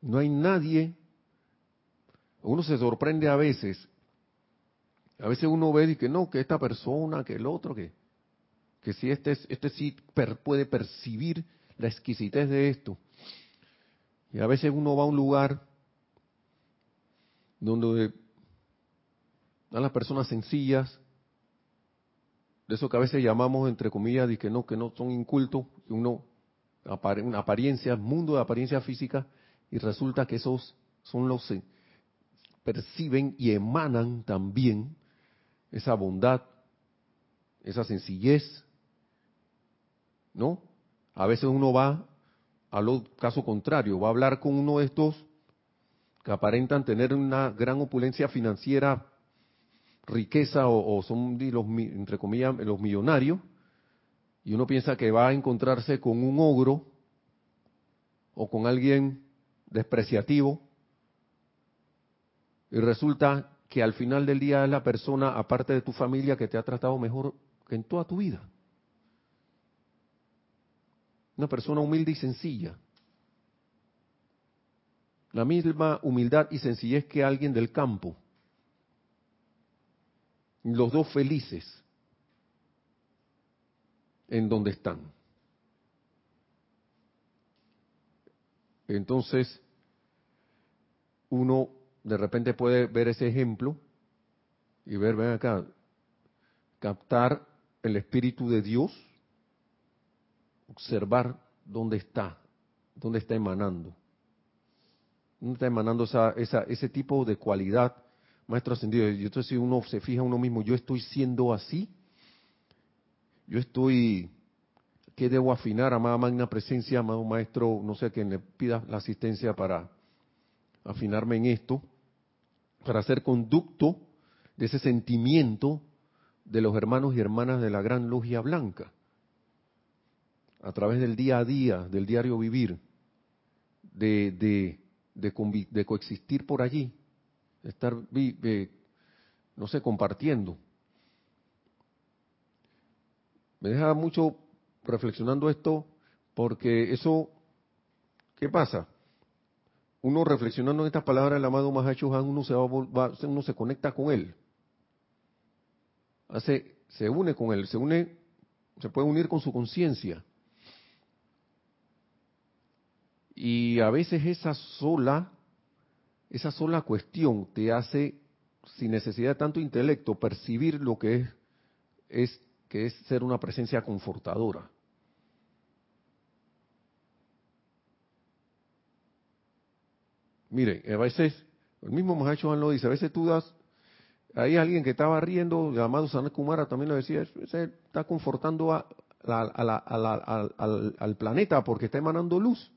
No hay nadie, uno se sorprende a veces, a veces uno ve y que no, que esta persona, que el otro, que, que si este, este sí puede percibir la exquisitez de esto. Y a veces uno va a un lugar donde a las personas sencillas, de eso que a veces llamamos entre comillas, y que no, que no son incultos, uno una apariencia, mundo de apariencia física, y resulta que esos son los perciben y emanan también esa bondad, esa sencillez, ¿no? A veces uno va al caso contrario, va a hablar con uno de estos que aparentan tener una gran opulencia financiera, riqueza o, son los, entre comillas los millonarios, y uno piensa que va a encontrarse con un ogro o con alguien despreciativo, y resulta que al final del día es la persona, aparte de tu familia, que te ha tratado mejor que en toda tu vida. Una persona humilde y sencilla. La misma humildad y sencillez que alguien del campo. Los dos felices en donde están. Entonces, uno de repente puede ver ese ejemplo y ver, ven acá, captar el Espíritu de Dios, observar dónde está, dónde está emanando. ¿Dónde está emanando esa, esa, ese tipo de cualidad, maestro ascendido? Y entonces si uno se fija uno mismo, yo estoy siendo así, yo estoy, ¿qué debo afinar, amada magna presencia, amado maestro? No sé, que le pida la asistencia para afinarme en esto, para ser conducto de ese sentimiento de los hermanos y hermanas de la gran logia blanca, a través del día a día, del diario vivir, de, de, de, coexistir por allí, estar, no sé, compartiendo. Me deja mucho reflexionando esto porque eso, ¿qué pasa? Uno reflexionando en estas palabras del amado Mahacho uno se, va, uno se conecta con él hace, se une con él, se une, se puede unir con su conciencia. Y a veces esa sola, esa sola cuestión te hace, sin necesidad de tanto intelecto, percibir lo que es, es que es ser una presencia confortadora. Miren, a veces, el mismo Mahacho lo dice, a veces tú das hay alguien que estaba riendo, llamado Sanat Kumara, también lo decía, está confortando a, al, planeta porque está emanando luz.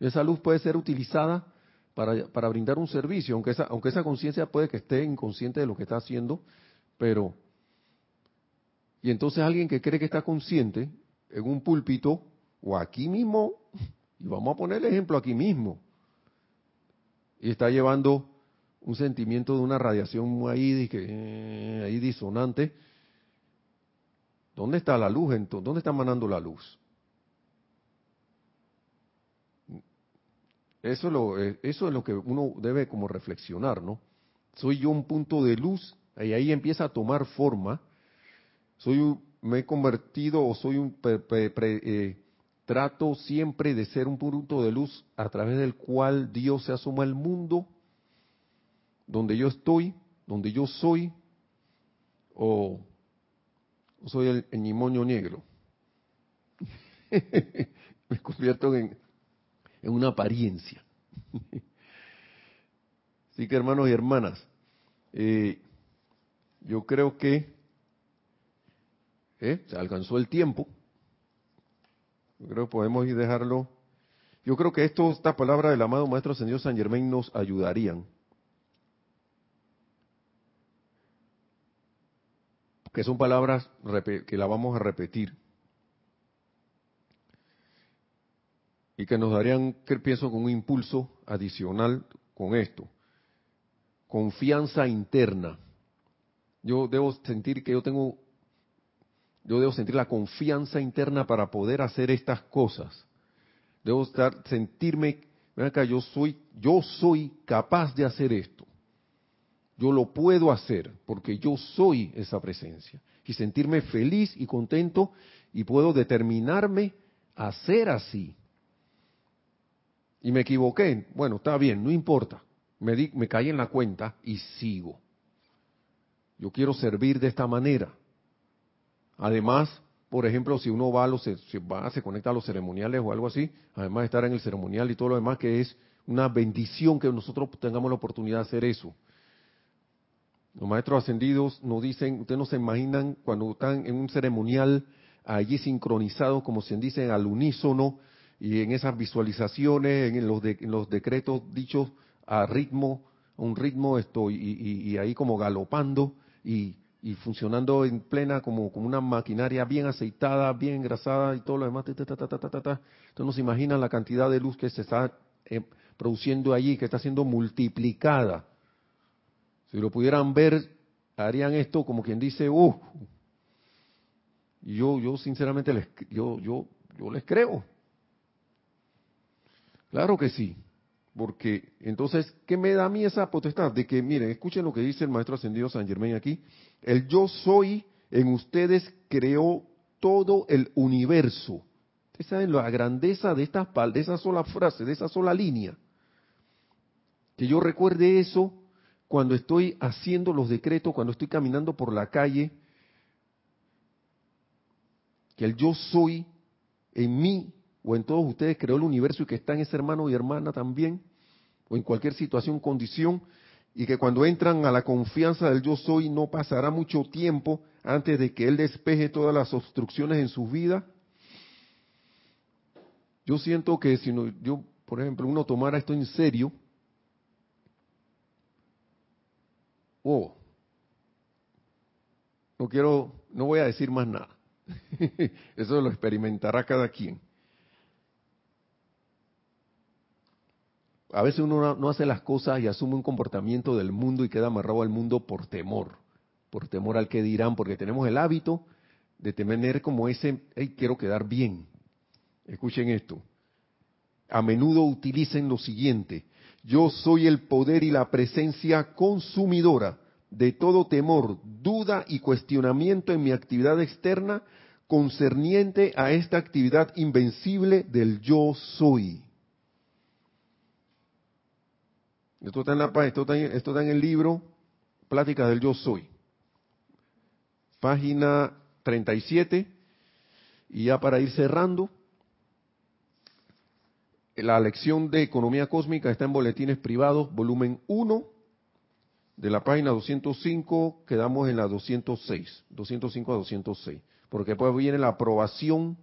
Esa luz puede ser utilizada para, para brindar un servicio, aunque esa, aunque esa conciencia puede que esté inconsciente de lo que está haciendo, pero... Y entonces alguien que cree que está consciente en un púlpito o aquí mismo, y vamos a poner el ejemplo aquí mismo, y está llevando un sentimiento de una radiación ahí, que, ahí disonante. ¿Dónde está la luz entonces? ¿Dónde está emanando la luz? Eso es, lo, eh, eso es lo que uno debe como reflexionar, ¿no? Soy yo un punto de luz y ahí empieza a tomar forma. Soy me he convertido o soy un eh, trato siempre de ser un punto de luz a través del cual Dios se asoma al mundo donde yo estoy, donde yo soy, o soy el, el negro. [LAUGHS] Me convierto en, en una apariencia. [LAUGHS] Así que hermanos y hermanas, eh, yo creo que eh, se alcanzó el tiempo. Creo que podemos ir dejarlo. Yo creo que esto, esta palabra del amado Maestro Señor San Germain nos ayudarían que son palabras que la vamos a repetir y que nos darían, que pienso, con un impulso adicional con esto. Confianza interna. Yo debo sentir que yo tengo, yo debo sentir la confianza interna para poder hacer estas cosas. Debo estar, sentirme, ven acá, yo soy, yo soy capaz de hacer esto. Yo lo puedo hacer porque yo soy esa presencia. Y sentirme feliz y contento y puedo determinarme a ser así. Y me equivoqué. Bueno, está bien, no importa. Me, di, me caí en la cuenta y sigo. Yo quiero servir de esta manera. Además, por ejemplo, si uno va a los, se, va, se conecta a los ceremoniales o algo así, además de estar en el ceremonial y todo lo demás, que es una bendición que nosotros tengamos la oportunidad de hacer eso. Los maestros ascendidos nos dicen, ustedes no se imaginan cuando están en un ceremonial allí sincronizados, como se dice, al unísono, y en esas visualizaciones, en los, los decretos dichos a ritmo, a un ritmo esto, y, ahí como galopando y, funcionando en plena como, como una maquinaria bien aceitada, bien engrasada y todo lo demás. Entonces no se imaginan la cantidad de luz que se está eh, produciendo allí, que está siendo multiplicada si lo pudieran ver, harían esto como quien dice, uh, yo, yo sinceramente les, yo, yo, yo les creo. Claro que sí. Porque entonces, ¿qué me da a mí esa potestad? De que, miren, escuchen lo que dice el maestro ascendido San Germain aquí. El yo soy en ustedes creó todo el universo. Ustedes saben la grandeza de, estas, de esa sola frase, de esa sola línea. Que yo recuerde eso cuando estoy haciendo los decretos, cuando estoy caminando por la calle, que el yo soy en mí o en todos ustedes creó el universo y que está en ese hermano y hermana también, o en cualquier situación, condición, y que cuando entran a la confianza del yo soy no pasará mucho tiempo antes de que Él despeje todas las obstrucciones en sus vidas. Yo siento que si no, yo, por ejemplo, uno tomara esto en serio, oh, no quiero, no voy a decir más nada. [LAUGHS] Eso lo experimentará cada quien. A veces uno no hace las cosas y asume un comportamiento del mundo y queda amarrado al mundo por temor, por temor al que dirán, porque tenemos el hábito de tener como ese, hey, quiero quedar bien. Escuchen esto. A menudo utilicen lo siguiente, yo soy el poder y la presencia consumidora de todo temor, duda y cuestionamiento en mi actividad externa concerniente a esta actividad invencible del yo soy. Esto está en, la, esto está en, esto está en el libro Pláticas del Yo Soy. Página 37. Y ya para ir cerrando, la lección de economía cósmica está en Boletines Privados, volumen 1, de la página 205, quedamos en la 206, 205 a 206, porque después viene la aprobación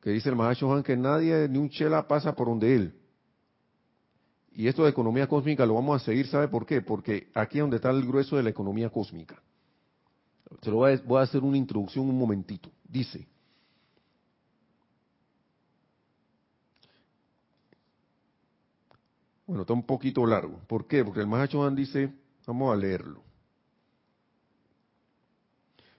que dice el Mahacho que nadie, ni un chela pasa por donde él. Y esto de economía cósmica lo vamos a seguir, ¿sabe por qué? Porque aquí es donde está el grueso de la economía cósmica. Se lo voy a, hacer una introducción un momentito. Dice, Bueno, está un poquito largo. ¿Por qué? Porque el Mahacho dice, vamos a leerlo.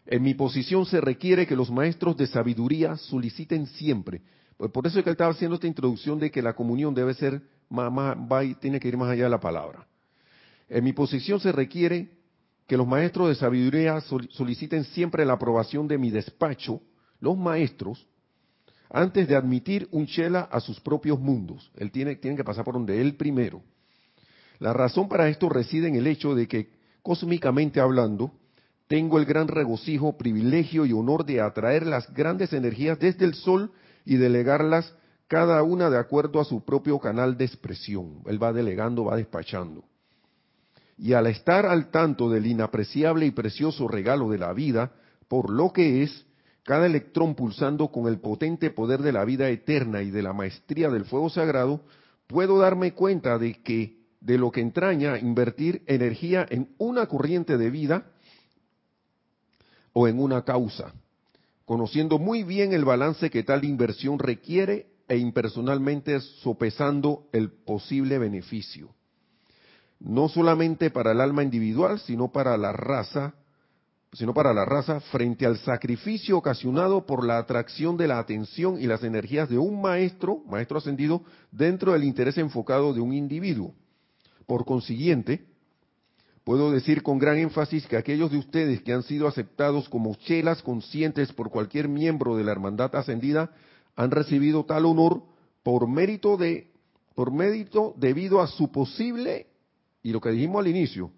En mi posición se requiere que los maestros de sabiduría soliciten siempre. Pues por eso es que él estaba haciendo esta introducción de que la comunión debe ser más, más va y tiene que ir más allá de la palabra. En mi posición se requiere que los maestros de sabiduría soliciten siempre la aprobación de mi despacho, los maestros, antes de admitir un Chela a sus propios mundos. Él tiene, tiene que pasar por donde él primero. La razón para esto reside en el hecho de que, cósmicamente hablando, tengo el gran regocijo, privilegio y honor de atraer las grandes energías desde el Sol y delegarlas cada una de acuerdo a su propio canal de expresión. Él va delegando, va despachando. Y al estar al tanto del inapreciable y precioso regalo de la vida, por lo que es, cada electrón pulsando con el potente poder de la vida eterna y de la maestría del fuego sagrado, puedo darme cuenta de que de lo que entraña invertir energía en una corriente de vida o en una causa, conociendo muy bien el balance que tal inversión requiere e impersonalmente sopesando el posible beneficio, no solamente para el alma individual, sino para la raza sino para la raza, frente al sacrificio ocasionado por la atracción de la atención y las energías de un maestro, maestro ascendido, dentro del interés enfocado de un individuo. Por consiguiente, puedo decir con gran énfasis que aquellos de ustedes que han sido aceptados como chelas conscientes por cualquier miembro de la hermandad ascendida han recibido tal honor por mérito de por mérito debido a su posible y lo que dijimos al inicio,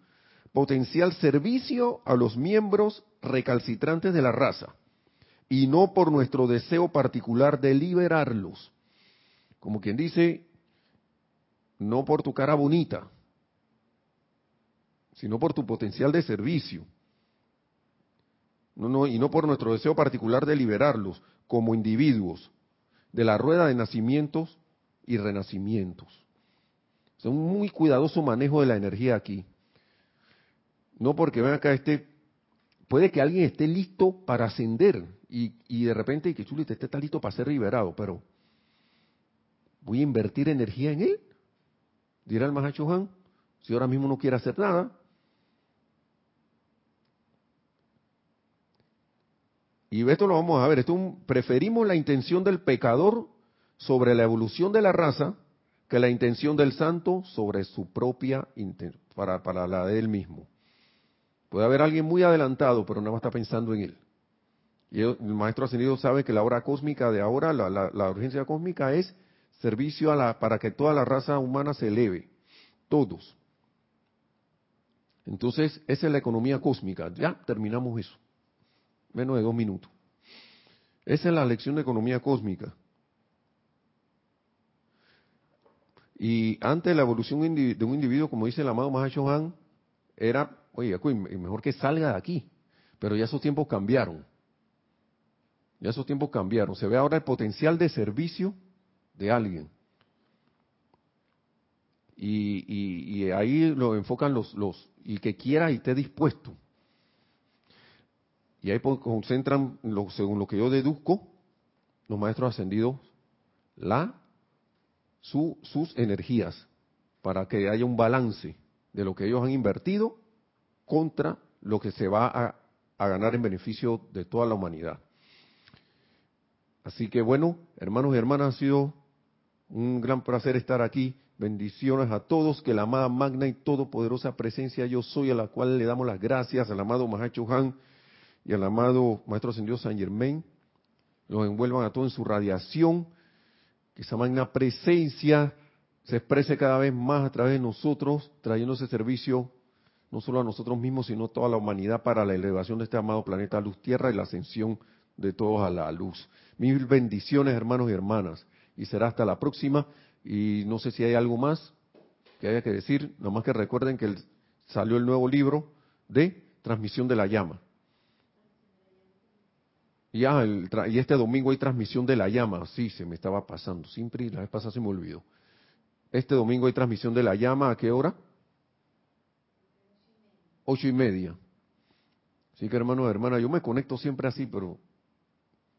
potencial servicio a los miembros recalcitrantes de la raza y no por nuestro deseo particular de liberarlos. Como quien dice, no por tu cara bonita, sino por tu potencial de servicio. No, no, y no por nuestro deseo particular de liberarlos como individuos de la rueda de nacimientos y renacimientos. Es un muy cuidadoso manejo de la energía aquí. No porque ven acá este, puede que alguien esté listo para ascender y, y de repente que Chulita esté está listo para ser liberado, pero voy a invertir energía en él, dirá el Mahacho Han, si ahora mismo no quiere hacer nada. Y esto lo vamos a ver, esto preferimos la intención del pecador sobre la evolución de la raza que la intención del santo sobre su propia para, para la de él mismo. Puede haber alguien muy adelantado, pero nada más está pensando en él. Y el maestro ascendido sabe que la hora cósmica de ahora, la, la, urgencia cósmica es servicio a la, para que toda la raza humana se eleve. Todos. Entonces, esa es la economía cósmica. Ya terminamos eso. Menos de dos minutos. Esa es la lección de economía cósmica. Y antes de la evolución de un individuo, como dice el amado Mahacho Han, era, oye, mejor que salga de aquí. Pero ya esos tiempos cambiaron. Ya esos tiempos cambiaron. Se ve ahora el potencial de servicio de alguien. Y, ahí lo enfocan los, los, y que quiera y esté dispuesto. Y ahí concentran, según lo que yo deduzco, los maestros ascendidos, la, sus energías, para que haya un balance de lo que ellos han invertido contra lo que se va a, a ganar en beneficio de toda la humanidad. Así que bueno, hermanos y hermanas, ha sido un gran placer estar aquí. Bendiciones a todos, que la amada magna y todopoderosa presencia yo soy, a la cual le damos las gracias al amado Mahacho Han y al amado Maestro Ascendido San Germain, los envuelvan a todos en su radiación, que esa magna presencia se exprese cada vez más a través de nosotros, trayendo ese servicio no solo a nosotros mismos, sino a toda la humanidad para la elevación de este amado planeta Luz Tierra y la ascensión de todos a la luz. Mil bendiciones, hermanos y hermanas. Y será hasta la próxima. Y no sé si hay algo más que haya que decir. Nomás que recuerden que salió el nuevo libro de Transmisión de la Llama. Y, ah, y este domingo hay transmisión de la llama. Sí, se me estaba pasando. Siempre la vez pasada se me olvidó. Este domingo hay transmisión de la llama. ¿A qué hora? Ocho y media. Así que hermanos hermanas, yo me conecto siempre así, pero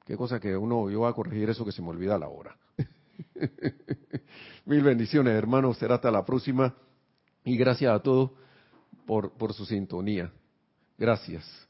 Qué cosa que uno, yo voy a corregir eso que se me olvida la hora. [LAUGHS] Mil bendiciones, hermanos. Será hasta la próxima. Y gracias a todos por su sintonía. Gracias.